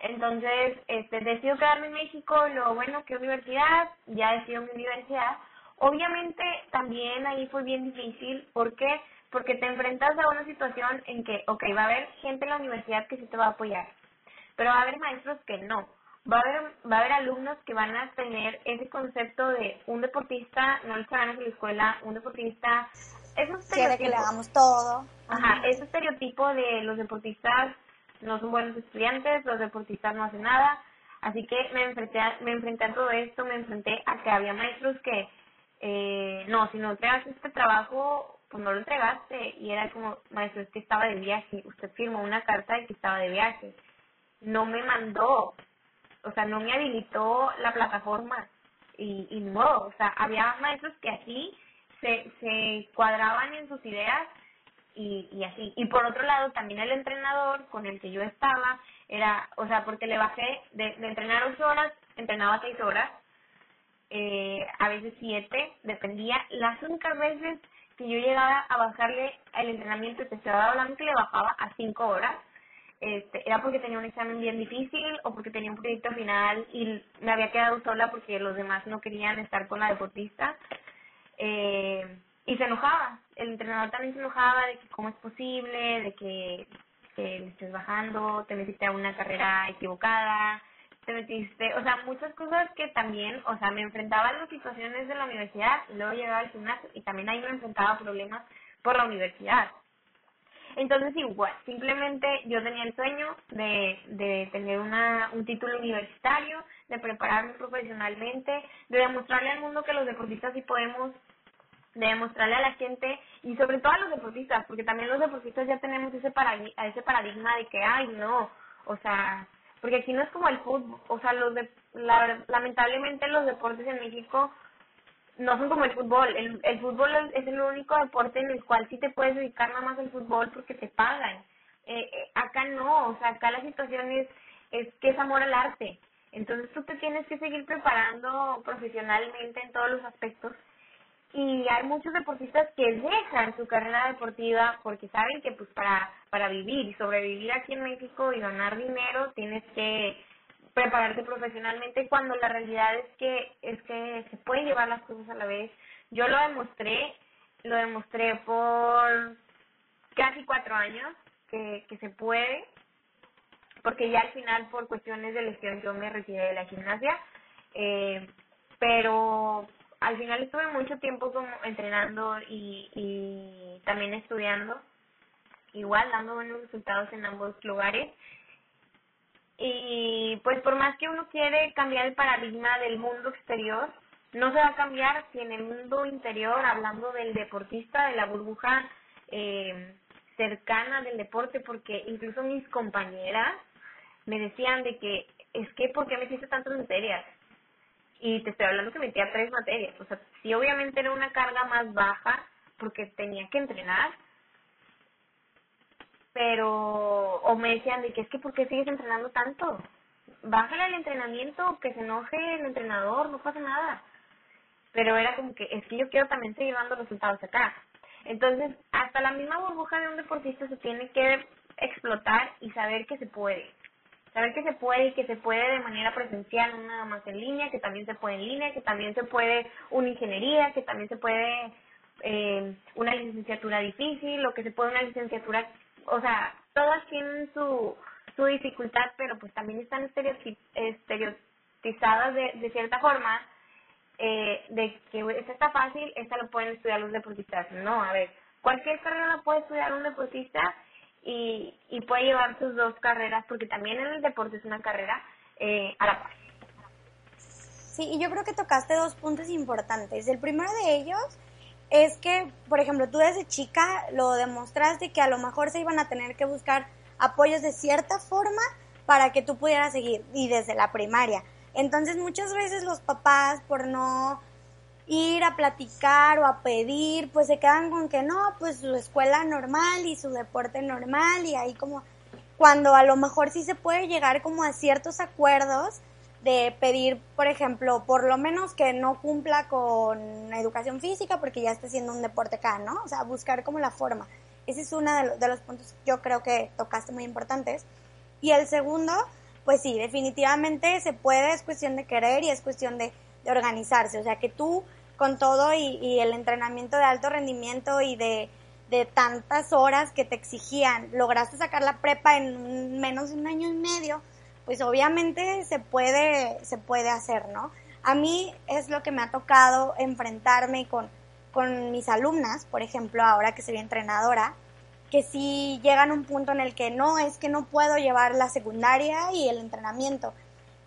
Entonces, este, decido quedarme en México, lo bueno, ¿qué universidad? Ya decido mi universidad. Obviamente, también ahí fue bien difícil, ¿por qué? Porque te enfrentas a una situación en que, ok, va a haber gente en la universidad que sí te va a apoyar, pero va a haber maestros que no va a haber va a haber alumnos que van a tener ese concepto de un deportista no le echa ganas en la escuela un deportista esos quiere que le hagamos todo ajá ese estereotipo de los deportistas no son buenos estudiantes los deportistas no hacen nada. Así que me enfrenté a, me enfrenté a todo esto me enfrenté a que había maestros que eh, no si no entregaste este trabajo pues no lo entregaste. Y era como maestro es que estaba de viaje usted firmó una carta de que estaba de viaje. No me mandó o sea, no me habilitó la plataforma. Y, y no, o sea, había maestros que así se, se cuadraban en sus ideas y, y así. Y por otro lado, también el entrenador con el que yo estaba era, o sea, porque le bajé de, de entrenar ocho horas, entrenaba seis horas, eh, a veces siete, dependía. Las únicas veces que yo llegaba a bajarle el entrenamiento, te estaba hablando que le bajaba a cinco horas, este, era porque tenía un examen bien difícil o porque tenía un proyecto final y me había quedado sola porque los demás no querían estar con la deportista. Eh, y se enojaba, el entrenador también se enojaba de que cómo es posible, de que, que estés bajando, te metiste a una carrera equivocada, te metiste, o sea, muchas cosas que también, o sea, me enfrentaba a las situaciones de la universidad, luego llegaba al gimnasio y también ahí me enfrentaba a problemas por la universidad. Entonces, igual, simplemente yo tenía el sueño de, de tener una, un título universitario, de prepararme profesionalmente, de demostrarle al mundo que los deportistas sí podemos, de demostrarle a la gente y sobre todo a los deportistas, porque también los deportistas ya tenemos ese paradigma, de que, ay, no, o sea, porque aquí no es como el fútbol, o sea, los de, la, lamentablemente los deportes en México no son como el fútbol. El, el fútbol es el único deporte en el cual sí te puedes dedicar nada más al fútbol porque te pagan. Eh, eh, acá no, o sea, acá la situación es, es que es amor al arte. Entonces tú te tienes que seguir preparando profesionalmente en todos los aspectos. Y hay muchos deportistas que dejan su carrera deportiva porque saben que pues para, para vivir y sobrevivir aquí en México y ganar dinero tienes que prepararte profesionalmente cuando la realidad es que es que se pueden llevar las cosas a la vez. Yo lo demostré, lo demostré por casi cuatro años que, que se puede, porque ya al final por cuestiones de lesión yo me retiré de la gimnasia, eh, pero al final estuve mucho tiempo como entrenando y, y también estudiando, igual dando buenos resultados en ambos lugares y pues por más que uno quiere cambiar el paradigma del mundo exterior, no se va a cambiar si en el mundo interior, hablando del deportista, de la burbuja eh, cercana del deporte, porque incluso mis compañeras me decían de que es que ¿por qué metiste tantas materias? Y te estoy hablando que metía tres materias, o sea, sí obviamente era una carga más baja porque tenía que entrenar, pero o me decían de que es que ¿por qué sigues entrenando tanto? Bájale el entrenamiento, que se enoje el entrenador, no pasa nada. Pero era como que es que yo quiero también seguir dando resultados acá. Entonces, hasta la misma burbuja de un deportista se tiene que explotar y saber que se puede. Saber que se puede y que se puede de manera presencial, no nada más en línea, que también se puede en línea, que también se puede una ingeniería, que también se puede eh, una licenciatura difícil o que se puede una licenciatura o sea, todas tienen su, su dificultad, pero pues también están estereotizadas de, de cierta forma, eh, de que esta está fácil, esta lo pueden estudiar los deportistas. No, a ver, cualquier carrera la puede estudiar un deportista y, y puede llevar sus dos carreras, porque también en el deporte es una carrera, eh, a la par. Sí, y yo creo que tocaste dos puntos importantes. El primero de ellos es que, por ejemplo, tú desde chica lo demostraste que a lo mejor se iban a tener que buscar apoyos de cierta forma para que tú pudieras seguir, y desde la primaria. Entonces muchas veces los papás, por no ir a platicar o a pedir, pues se quedan con que no, pues su escuela normal y su deporte normal y ahí como cuando a lo mejor sí se puede llegar como a ciertos acuerdos de pedir, por ejemplo, por lo menos que no cumpla con educación física porque ya está haciendo un deporte acá, ¿no? O sea, buscar como la forma. Ese es uno de, de los puntos que yo creo que tocaste muy importantes. Y el segundo, pues sí, definitivamente se puede, es cuestión de querer y es cuestión de, de organizarse. O sea, que tú con todo y, el entrenamiento de alto rendimiento y de, tantas horas que te exigían, lograste sacar la prepa en menos de un año y medio, pues obviamente se puede, se puede hacer, ¿no? A mí es lo que me ha tocado enfrentarme con, con mis alumnas, por ejemplo, ahora que soy entrenadora, que sí llegan a un punto en el que no, es que no puedo llevar la secundaria y el entrenamiento.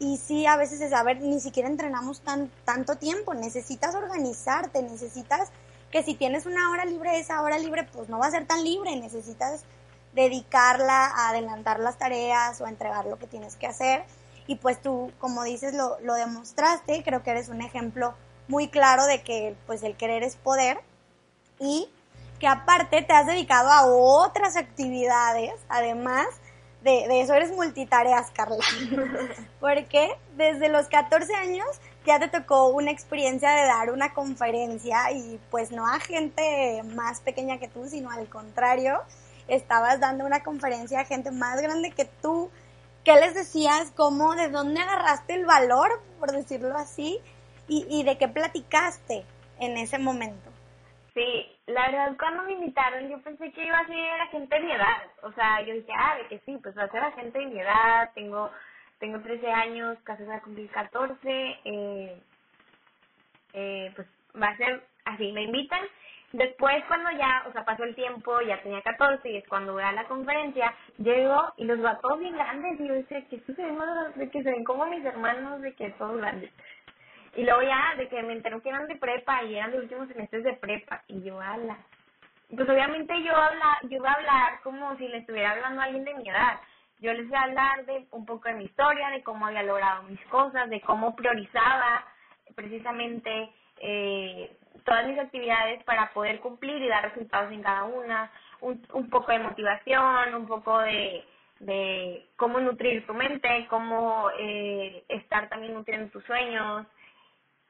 Y sí, a veces es, a ver, ni siquiera entrenamos tan, tanto tiempo, necesitas organizarte, necesitas que si tienes una hora libre, esa hora libre pues no va a ser tan libre, necesitas dedicarla a adelantar las tareas o a entregar lo que tienes que hacer. Y pues tú, como dices, lo, lo demostraste, creo que eres un ejemplo muy claro de que pues el querer es poder y que aparte te has dedicado a otras actividades, además de, de eso eres multitareas, Carla. Porque desde los 14 años ya te tocó una experiencia de dar una conferencia y pues no a gente más pequeña que tú, sino al contrario, estabas dando una conferencia a gente más grande que tú. ¿Qué les decías? ¿Cómo? ¿De dónde agarraste el valor, por decirlo así? ¿Y, y de qué platicaste en ese momento? Sí, la verdad cuando me invitaron yo pensé que iba a ser a gente de mi edad. O sea, yo dije, ah, de que sí, pues va a ser a gente de mi edad, tengo tengo 13 años, casi voy a cumplir 14, eh, eh, pues va a ser así, me invitan. Después cuando ya, o sea, pasó el tiempo, ya tenía 14 y es cuando voy a la conferencia, llego y los veo todos bien grandes y yo decía que sí se ven de que se ven como mis hermanos, de que todos grandes. Y luego ya, de que me enteró que eran de prepa y eran de últimos semestres de prepa y yo, ala. Pues obviamente yo, habla, yo iba a hablar como si le estuviera hablando a alguien de mi edad yo les voy a hablar de un poco de mi historia, de cómo había logrado mis cosas, de cómo priorizaba precisamente eh, todas mis actividades para poder cumplir y dar resultados en cada una, un, un poco de motivación, un poco de, de cómo nutrir tu mente, cómo eh, estar también nutriendo tus sueños.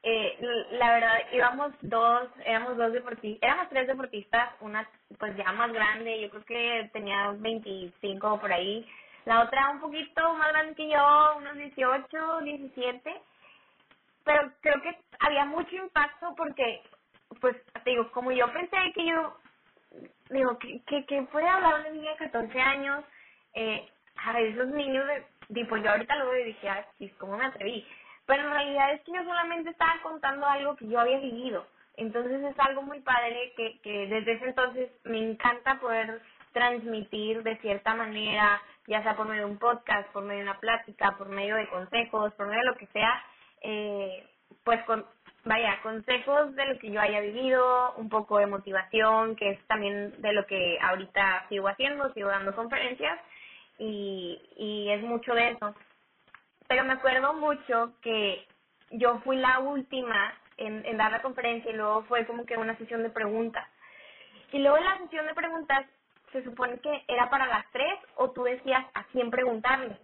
Eh, la verdad, íbamos dos, éramos dos deportistas, éramos tres deportistas, una pues ya más grande, yo creo que tenía 25 por ahí, la otra un poquito más grande que yo, unos 18, 17. Pero creo que había mucho impacto porque, pues, te digo, como yo pensé que yo, digo, que, que, que puede hablar una niña de 14 años, eh, a esos niños, de, tipo, yo ahorita lo veo y dije, ah, sí, ¿cómo me atreví? Pero en realidad es que yo solamente estaba contando algo que yo había vivido. Entonces es algo muy padre que, que desde ese entonces me encanta poder transmitir de cierta manera ya sea por medio de un podcast, por medio de una plática, por medio de consejos, por medio de lo que sea, eh, pues con, vaya, consejos de lo que yo haya vivido, un poco de motivación, que es también de lo que ahorita sigo haciendo, sigo dando conferencias y, y es mucho de eso. Pero me acuerdo mucho que yo fui la última en, dar la conferencia y luego fue como que una sesión de preguntas. Y luego en la sesión de preguntas se supone que era para las tres o tú decías a quién preguntarle.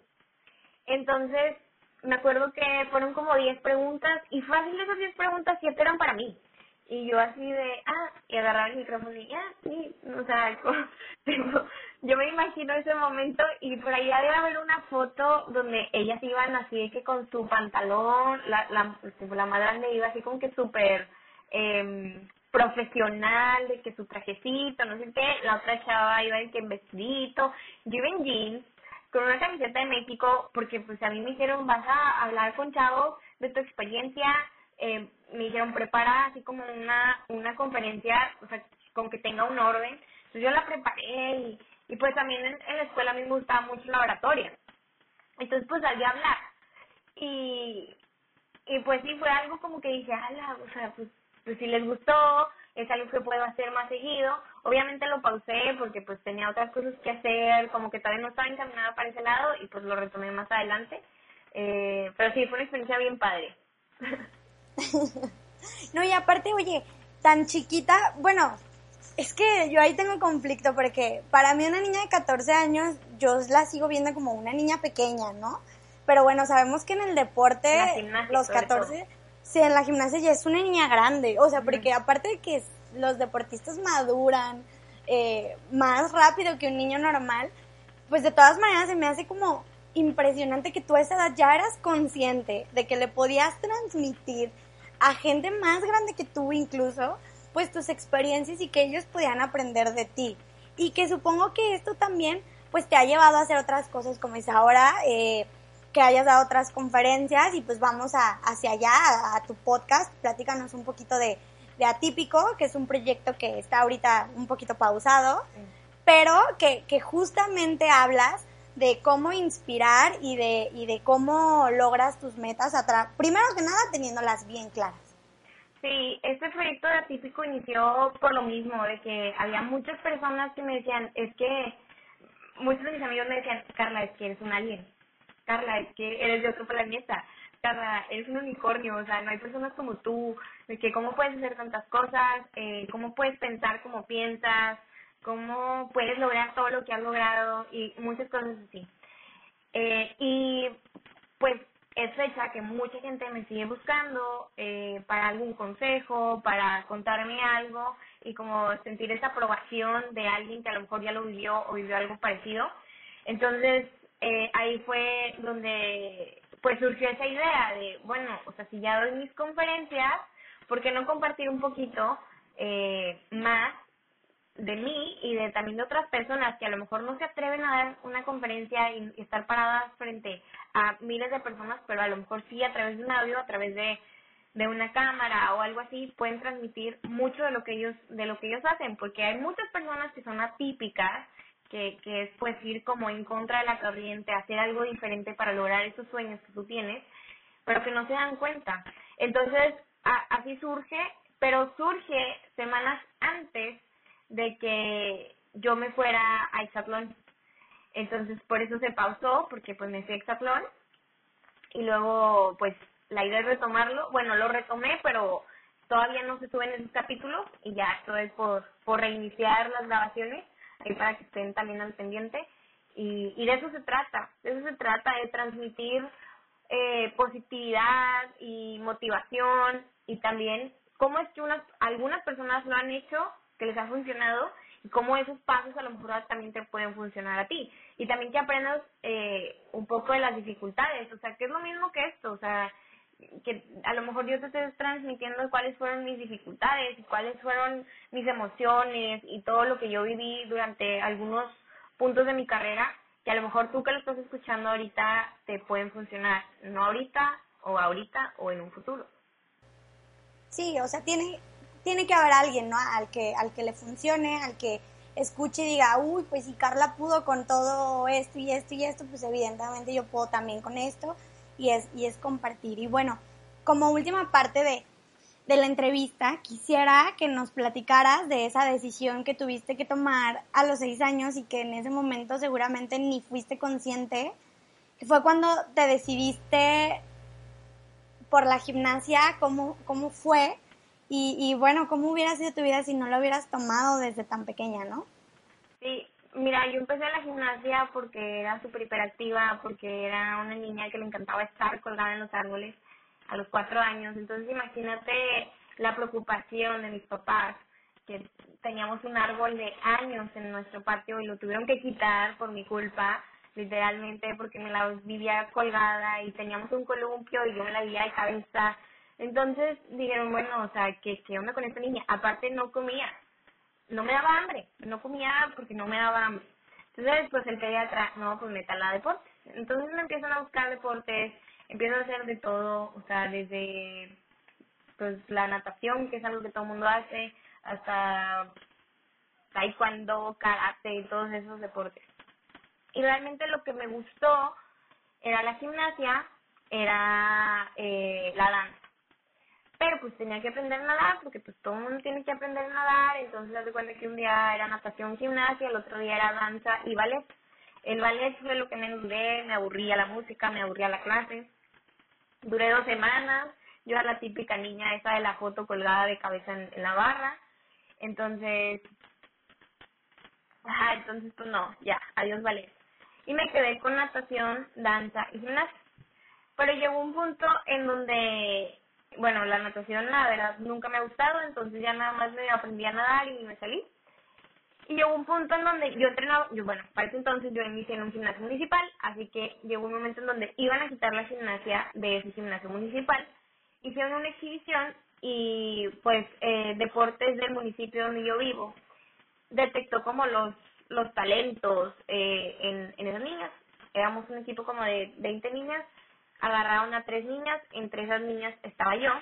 Entonces, me acuerdo que fueron como diez preguntas y fácil esas diez preguntas siete eran para mí. Y yo así de, ah, y agarrar el micrófono y, ah, sí, o sea, yo me imagino ese momento y por ahí debe haber una foto donde ellas iban así de que con su pantalón, la, la, la más grande iba así como que súper, eh, profesional, de que su trajecito, no sé qué, la otra chava iba en que en vestidito, yo iba en jeans, con una camiseta de México, porque pues a mí me dijeron, vas a hablar con chavos de tu experiencia, eh, me dijeron, prepara así como una, una conferencia, o sea, con que tenga un orden, entonces yo la preparé y, y pues también en, la escuela a mí me gustaba mucho la oratoria, entonces pues salí a hablar, y, y pues sí, fue algo como que dije, ala, o sea, pues, pues si les gustó, es algo que puedo hacer más seguido. Obviamente lo pausé porque pues tenía otras cosas que hacer, como que todavía no estaba encaminada para ese lado y pues lo retomé más adelante. Eh, pero sí, fue una experiencia bien padre. no, y aparte, oye, tan chiquita, bueno, es que yo ahí tengo conflicto porque para mí una niña de 14 años, yo la sigo viendo como una niña pequeña, ¿no? Pero bueno, sabemos que en el deporte, los 14, sí, en la gimnasia ya es una niña grande, o sea, porque aparte de que los deportistas maduran eh, más rápido que un niño normal, pues de todas maneras se me hace como impresionante que tú a esa edad ya eras consciente de que le podías transmitir a gente más grande que tú incluso, pues tus experiencias y que ellos podían aprender de ti. Y que supongo que esto también pues te ha llevado a hacer otras cosas como es ahora, eh, que hayas dado otras conferencias y pues vamos a, hacia allá, a, tu podcast, platícanos un poquito de, de, Atípico, que es un proyecto que está ahorita un poquito pausado, pero que, que justamente hablas de cómo inspirar y de, y de cómo logras tus metas, primero que nada teniéndolas bien claras. Sí, este proyecto de Atípico inició por lo mismo, de que había muchas personas que me decían, es que muchos de mis amigos me decían, Carla, es que eres un alien, Carla, es que eres de otro planeta, Carla, eres un unicornio, o sea, no hay personas como tú, de que cómo puedes hacer tantas cosas, eh, cómo puedes pensar como piensas, cómo puedes lograr todo lo que has logrado y muchas cosas así. Eh, y pues es fecha que mucha gente me sigue buscando eh, para algún consejo, para contarme algo y como sentir esa aprobación de alguien que a lo mejor ya lo vivió o vivió algo parecido. Entonces eh, ahí fue donde pues surgió esa idea de, bueno, o sea, si ya doy mis conferencias, ¿por qué no compartir un poquito eh, más de mí y de también de otras personas que a lo mejor no se atreven a dar una conferencia y, estar paradas frente a miles de personas, pero a lo mejor sí a través de un audio, a través de, de una cámara o algo así, pueden transmitir mucho de lo que ellos de lo que ellos hacen, porque hay muchas personas que son atípicas, que, que es pues ir como en contra de la corriente, hacer algo diferente para lograr esos sueños que tú tienes, pero que no se dan cuenta. Entonces, así surge, pero surge semanas antes de que yo me fuera a Exatlón. Entonces, por eso se pausó, porque pues me fui a Exatlón. Y luego, pues, la idea es retomarlo. Bueno, lo retomé, pero todavía no se suben esos capítulos y ya esto es por, por reiniciar las grabaciones, ahí para que estén también al pendiente. Y, y de eso se trata, de eso se trata, de transmitir eh, positividad y motivación y también cómo es que unas, algunas personas lo han hecho que les ha funcionado y cómo esos pasos a lo mejor también te pueden funcionar a ti. Y también que aprendas eh, un poco de las dificultades, o sea, que es lo mismo que esto, o sea, que a lo mejor yo te estoy transmitiendo cuáles fueron mis dificultades y cuáles fueron mis emociones y todo lo que yo viví durante algunos puntos de mi carrera que a lo mejor tú que lo estás escuchando ahorita te pueden funcionar, no ahorita o ahorita o en un futuro. Sí, o sea, tiene tiene que haber alguien, ¿no? Al que, al que le funcione, al que escuche y diga, uy, pues si Carla pudo con todo esto y esto y esto, pues evidentemente yo puedo también con esto y es, y es compartir. Y bueno, como última parte de, de la entrevista, quisiera que nos platicaras de esa decisión que tuviste que tomar a los seis años y que en ese momento seguramente ni fuiste consciente, que fue cuando te decidiste por la gimnasia, cómo, cómo fue y, y bueno, ¿cómo hubiera sido tu vida si no lo hubieras tomado desde tan pequeña, no? Sí, mira, yo empecé la gimnasia porque era súper hiperactiva, porque era una niña que le encantaba estar colgada en los árboles a los cuatro años. Entonces imagínate la preocupación de mis papás, que teníamos un árbol de años en nuestro patio y lo tuvieron que quitar por mi culpa, literalmente, porque me la vivía colgada y teníamos un columpio y yo me la vivía de cabeza entonces dijeron, bueno, o sea, ¿qué, ¿qué onda con esta niña? Aparte no comía, no me daba hambre, no comía porque no me daba hambre. Entonces, pues el pediatra, no, pues métala a deportes. Entonces me empiezan a buscar deportes, empiezo a hacer de todo, o sea, desde pues la natación, que es algo que todo el mundo hace, hasta taekwondo, karate, todos esos deportes. Y realmente lo que me gustó era la gimnasia, era eh, la danza. Pero pues tenía que aprender a nadar porque pues todo el mundo tiene que aprender a nadar, entonces haz de cuenta que un día era natación, gimnasia, el otro día era danza y ballet. El ballet fue lo que menos duré, me aburría la música, me aburría la clase. Duré dos semanas, yo era la típica niña esa de la foto colgada de cabeza en, la barra, entonces, ajá, entonces pues no, ya, adiós ballet. Y me quedé con natación, danza y gimnasia. Pero llegó un punto en donde bueno, la natación, la verdad, nunca me ha gustado, entonces ya nada más me aprendí a nadar y me salí. Y llegó un punto en donde yo entrenaba, yo, bueno, para ese entonces yo inicié en un gimnasio municipal, así que llegó un momento en donde iban a quitar la gimnasia de ese gimnasio municipal. Hicieron una exhibición y pues eh, Deportes del municipio donde yo vivo detectó como los los talentos eh, en, en esas niñas. Éramos un equipo como de 20 niñas agarraron a tres niñas, entre esas niñas estaba yo,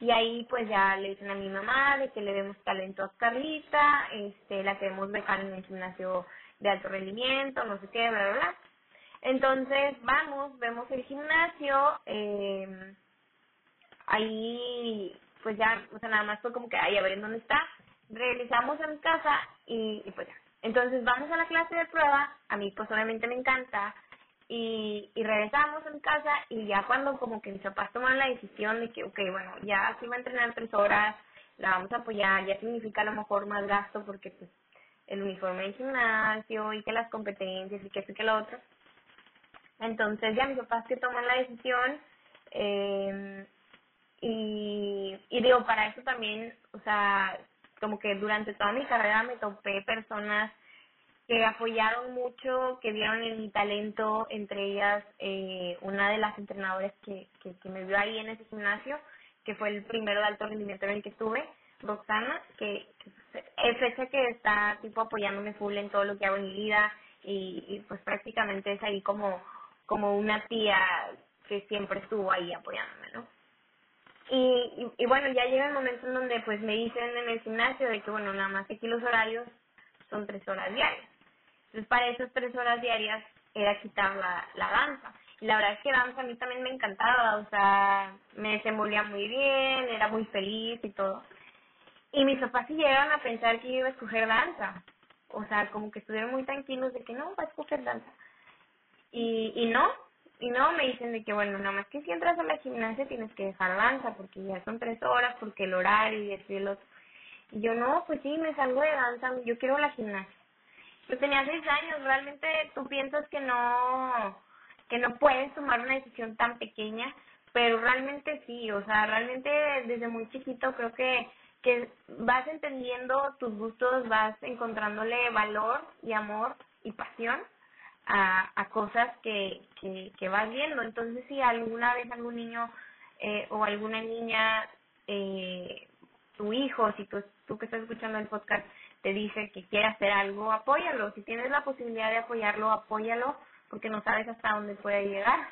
y ahí pues ya le dicen a mi mamá de que le demos talento a Carlita, este, la queremos becar en el gimnasio de alto rendimiento, no sé qué, bla, bla, bla. Entonces vamos, vemos el gimnasio, eh, ahí pues ya, o sea, nada más fue como que, ay, a ver en dónde está. Realizamos en casa y, y pues ya. Entonces vamos a la clase de prueba, a mí pues obviamente me encanta, y, y regresamos en casa y ya cuando como que mis papás toman la decisión de que, ok, bueno, ya si va a entrenar tres horas, la vamos a apoyar, ya significa a lo mejor más gasto porque pues el uniforme de gimnasio y que las competencias y que esto y que lo otro. Entonces ya mis papás que toman la decisión eh, y, y digo, para eso también, o sea, como que durante toda mi carrera me topé personas que apoyaron mucho, que vieron en mi talento, entre ellas eh, una de las entrenadoras que, que, me vio ahí en ese gimnasio, que fue el primero de alto rendimiento en el que estuve, Roxana, que, es fecha que está tipo apoyándome full en todo lo que hago en mi vida y, y pues prácticamente es ahí como, como una tía que siempre estuvo ahí apoyándome, ¿no? Y, y, bueno, ya llega el momento en donde pues me dicen en el gimnasio de que bueno, nada más aquí los horarios son tres horas diarias entonces, para esas tres horas diarias era quitar la, la danza. Y la verdad es que danza a mí también me encantaba, o sea, me desenvolvía muy bien, era muy feliz y todo. Y mis papás sí llegaron a pensar que yo iba a escoger danza. O sea, como que estuvieron muy tranquilos de que no, va a escoger danza. Y, y no, y no, me dicen de que bueno, nada más que si entras a la gimnasia tienes que dejar danza, porque ya son tres horas, porque el horario y esto y el otro. Y yo no, pues sí, me salgo de danza, yo quiero la gimnasia. Yo tenía seis años, realmente tú piensas que no, que no puedes tomar una decisión tan pequeña, pero realmente sí, o sea, realmente desde muy chiquito creo que, que vas entendiendo tus gustos, vas encontrándole valor y amor y pasión a, a cosas que, que, que vas viendo. Entonces, si alguna vez algún niño eh, o alguna niña, eh, tu hijo, si tú, tú que estás escuchando el podcast, te dice que quiere hacer algo, apóyalo. Si tienes la posibilidad de apoyarlo, apóyalo, porque no sabes hasta dónde puede llegar.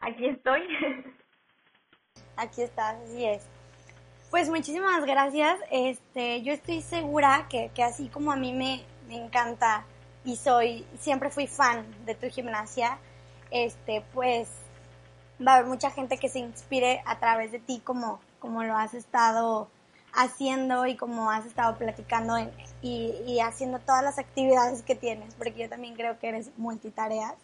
Aquí estoy. Aquí estás, así es. Pues muchísimas gracias. Este, yo estoy segura que, que así como a mí me, me encanta y soy, siempre fui fan de tu gimnasia, este, pues va a haber mucha gente que se inspire a través de ti como, como lo has estado haciendo y como has estado platicando y, y, haciendo todas las actividades que tienes, porque yo también creo que eres multitareas.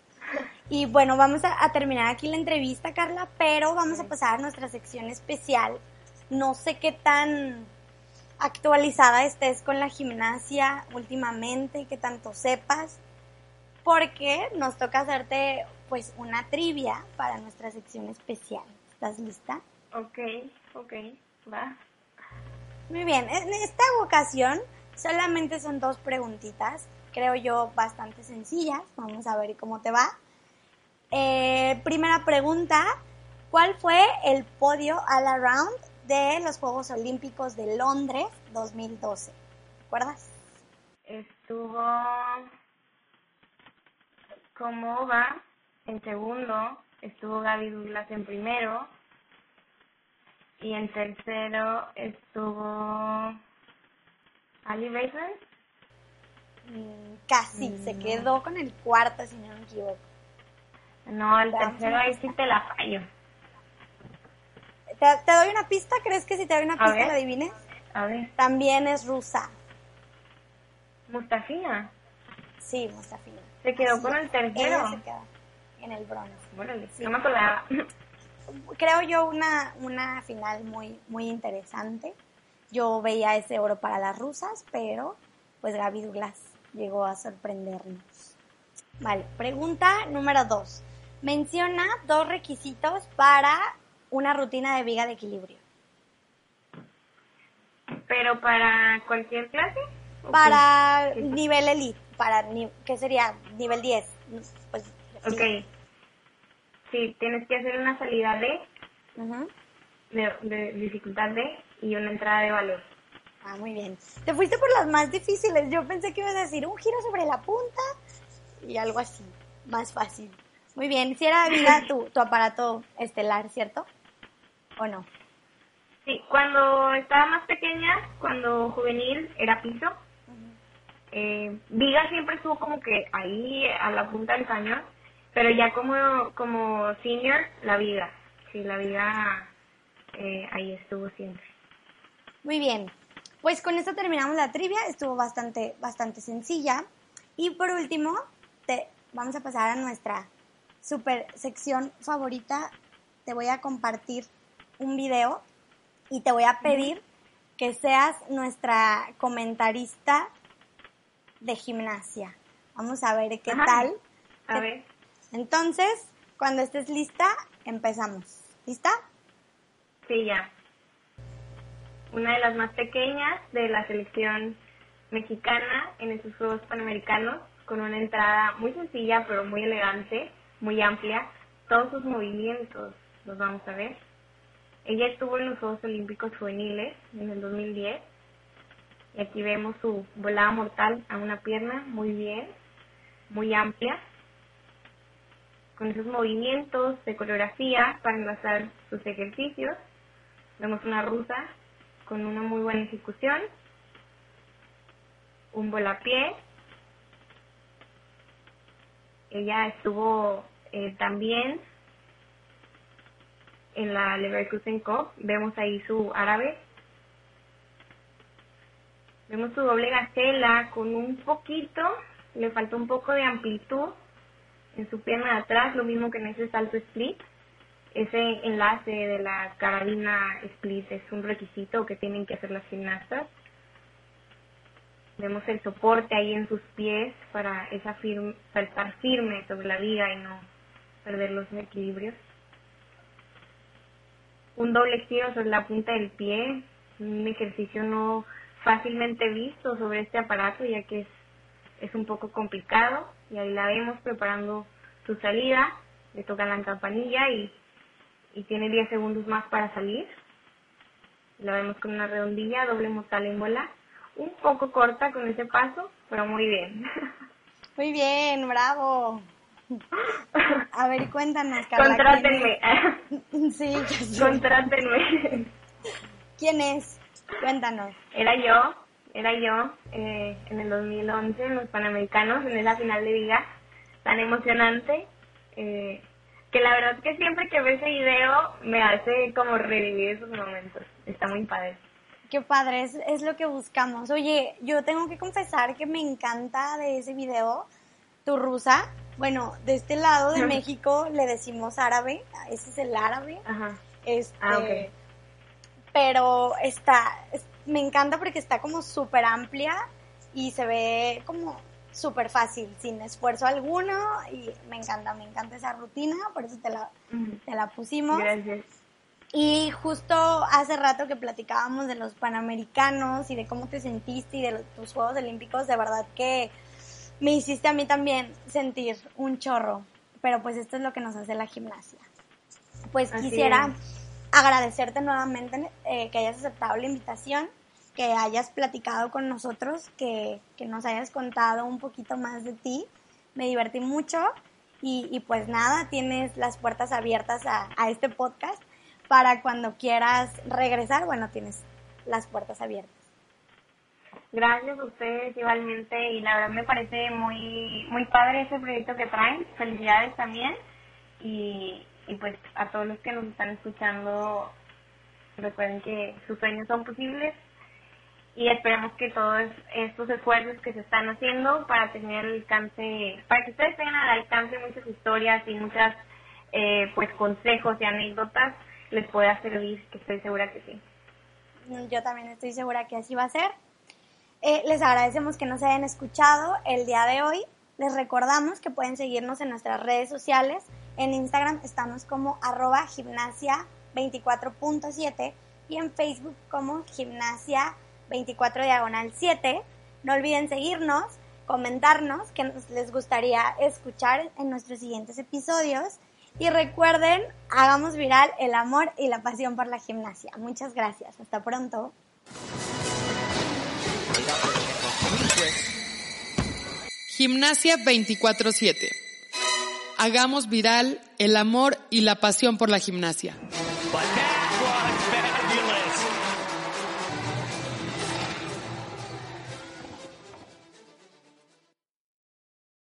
Y bueno, vamos a, terminar aquí la entrevista, Carla, pero vamos a pasar a nuestra sección especial. No sé qué tan actualizada estés con la gimnasia últimamente, qué tanto sepas, porque nos toca hacerte pues una trivia para nuestra sección especial. ¿Estás lista? Ok, ok, va. Muy bien, en esta ocasión solamente son dos preguntitas, creo yo bastante sencillas. Vamos a ver cómo te va. Eh, primera pregunta, ¿cuál fue el podio all around de los Juegos Olímpicos de Londres 2012? ¿Recuerdas? Estuvo como va en segundo, estuvo Gaby Douglas en primero, y en tercero estuvo Ali Bateman. Mm, casi, se mm. quedó con el cuarto, si no me equivoco. No, el tercero ahí sí te la fallo. ¿Te, te doy una pista? ¿Crees que si te doy una pista la adivines? A ver, También es rusa. Mustafina. Sí, Mustafina. Se quedó Así con el tercero. Ella se queda en el bronce. Sí. no me acordaba. Creo yo una, una final muy, muy interesante. Yo veía ese oro para las rusas, pero pues Gaby Douglas llegó a sorprendernos. Vale, pregunta número dos. Menciona dos requisitos para una rutina de viga de equilibrio. Pero para cualquier clase. ¿o Para qué? nivel elite, para ni- ¿qué sería? Nivel 10. Pues. Ok. Sí, tienes que hacer una salida de, de dificultad D y una entrada de valor. Ah, muy bien. Te fuiste por las más difíciles. Yo pensé que ibas a decir un giro sobre la punta y algo así, más fácil. Muy bien. Si era vida tu, tu aparato estelar, ¿cierto? ¿O no? Sí, cuando estaba más pequeña, cuando juvenil, era piso. Eh, Viga siempre estuvo como que ahí a la punta del cañón, pero ya como, como senior, la Viga. Sí, la Viga eh, ahí estuvo siempre. Muy bien. Pues con esto terminamos la trivia. Estuvo bastante, bastante sencilla. Y por último, te, vamos a pasar a nuestra super sección favorita. Te voy a compartir un video y te voy a pedir que seas nuestra comentarista de gimnasia. Vamos a ver qué Ajá. tal. A ver, Entonces, cuando estés lista, empezamos. ¿Lista? sí, ya. Una de las más pequeñas de la selección mexicana en estos Juegos Panamericanos, con una entrada muy sencilla pero muy elegante, muy amplia. Todos sus movimientos los vamos a ver. Ella estuvo en los Juegos Olímpicos Juveniles en el 2010. Y aquí vemos su volada mortal a una pierna, muy bien, muy amplia. Con esos movimientos de coreografía para enlazar sus ejercicios. Vemos una rusa con una muy buena ejecución. Un volapié. Ella estuvo eh, también en la Leverkusen Cup. Vemos ahí su árabe. Vemos su doble gacela con un poquito, le faltó un poco de amplitud en su pierna de atrás, lo mismo que en ese salto split. Ese enlace de la carabina split es un requisito que tienen que hacer las gimnastas. Vemos el soporte ahí en sus pies para esa firme, saltar firme sobre la viga y no perder los equilibrios. Un doble giro sobre la punta del pie, un ejercicio no fácilmente visto sobre este aparato ya que es, es un poco complicado y ahí la vemos preparando su salida, le tocan la campanilla y, y tiene 10 segundos más para salir. La vemos con una redondilla, doble mortal en bola, un poco corta con ese paso, pero muy bien. Muy bien, bravo. A ver, cuéntanos, Carla. Contrátenme, ¿quién? Sí, contrátenme. ¿Quién es? Cuéntanos. Era yo, era yo eh, en el 2011 en los Panamericanos, en esa final de viga tan emocionante, eh, que la verdad que siempre que veo ese video me hace como revivir esos momentos. Está muy padre. Qué padre, es, es lo que buscamos. Oye, yo tengo que confesar que me encanta de ese video tu rusa. Bueno, de este lado de México le decimos árabe, ese es el árabe. Ajá. Este, Ah. Pero está, es- me encanta porque está como súper amplia y se ve como súper fácil, sin esfuerzo alguno y me encanta, me encanta esa rutina, por eso te la, te la pusimos. Gracias. Y justo hace rato que platicábamos de los Panamericanos y de cómo te sentiste y de los- tus Juegos Olímpicos, de verdad que me hiciste a mí también sentir un chorro. Pero pues esto es lo que nos hace la gimnasia. Pues Así quisiera es. agradecerte nuevamente eh, que hayas aceptado la invitación, que hayas platicado con nosotros, que, que nos hayas contado un poquito más de ti. Me divertí mucho y, y pues nada, tienes las puertas abiertas a, a este podcast para cuando quieras regresar, bueno, tienes las puertas abiertas. Gracias a ustedes igualmente y la verdad me parece muy muy padre ese proyecto que traen. Felicidades también y, y pues a todos los que nos están escuchando Recuerden que sus sueños son posibles y esperemos que todos estos esfuerzos que se están haciendo para tener el alcance, para que ustedes tengan al alcance muchas historias y muchas eh, pues consejos y anécdotas les pueda servir, que estoy segura que sí. Yo también estoy segura que así va a ser. Eh, les agradecemos que nos hayan escuchado el día de hoy. Les recordamos que pueden seguirnos en nuestras redes sociales. En Instagram estamos como arroba gimnasia 24.7 y en Facebook como gimnasia 24 diagonal 7. No olviden seguirnos, comentarnos que les gustaría escuchar en nuestros siguientes episodios. Y recuerden, hagamos viral el amor y la pasión por la gimnasia. Muchas gracias. Hasta pronto. Gimnasia 24/7. Hagamos viral el amor y la pasión por la gimnasia.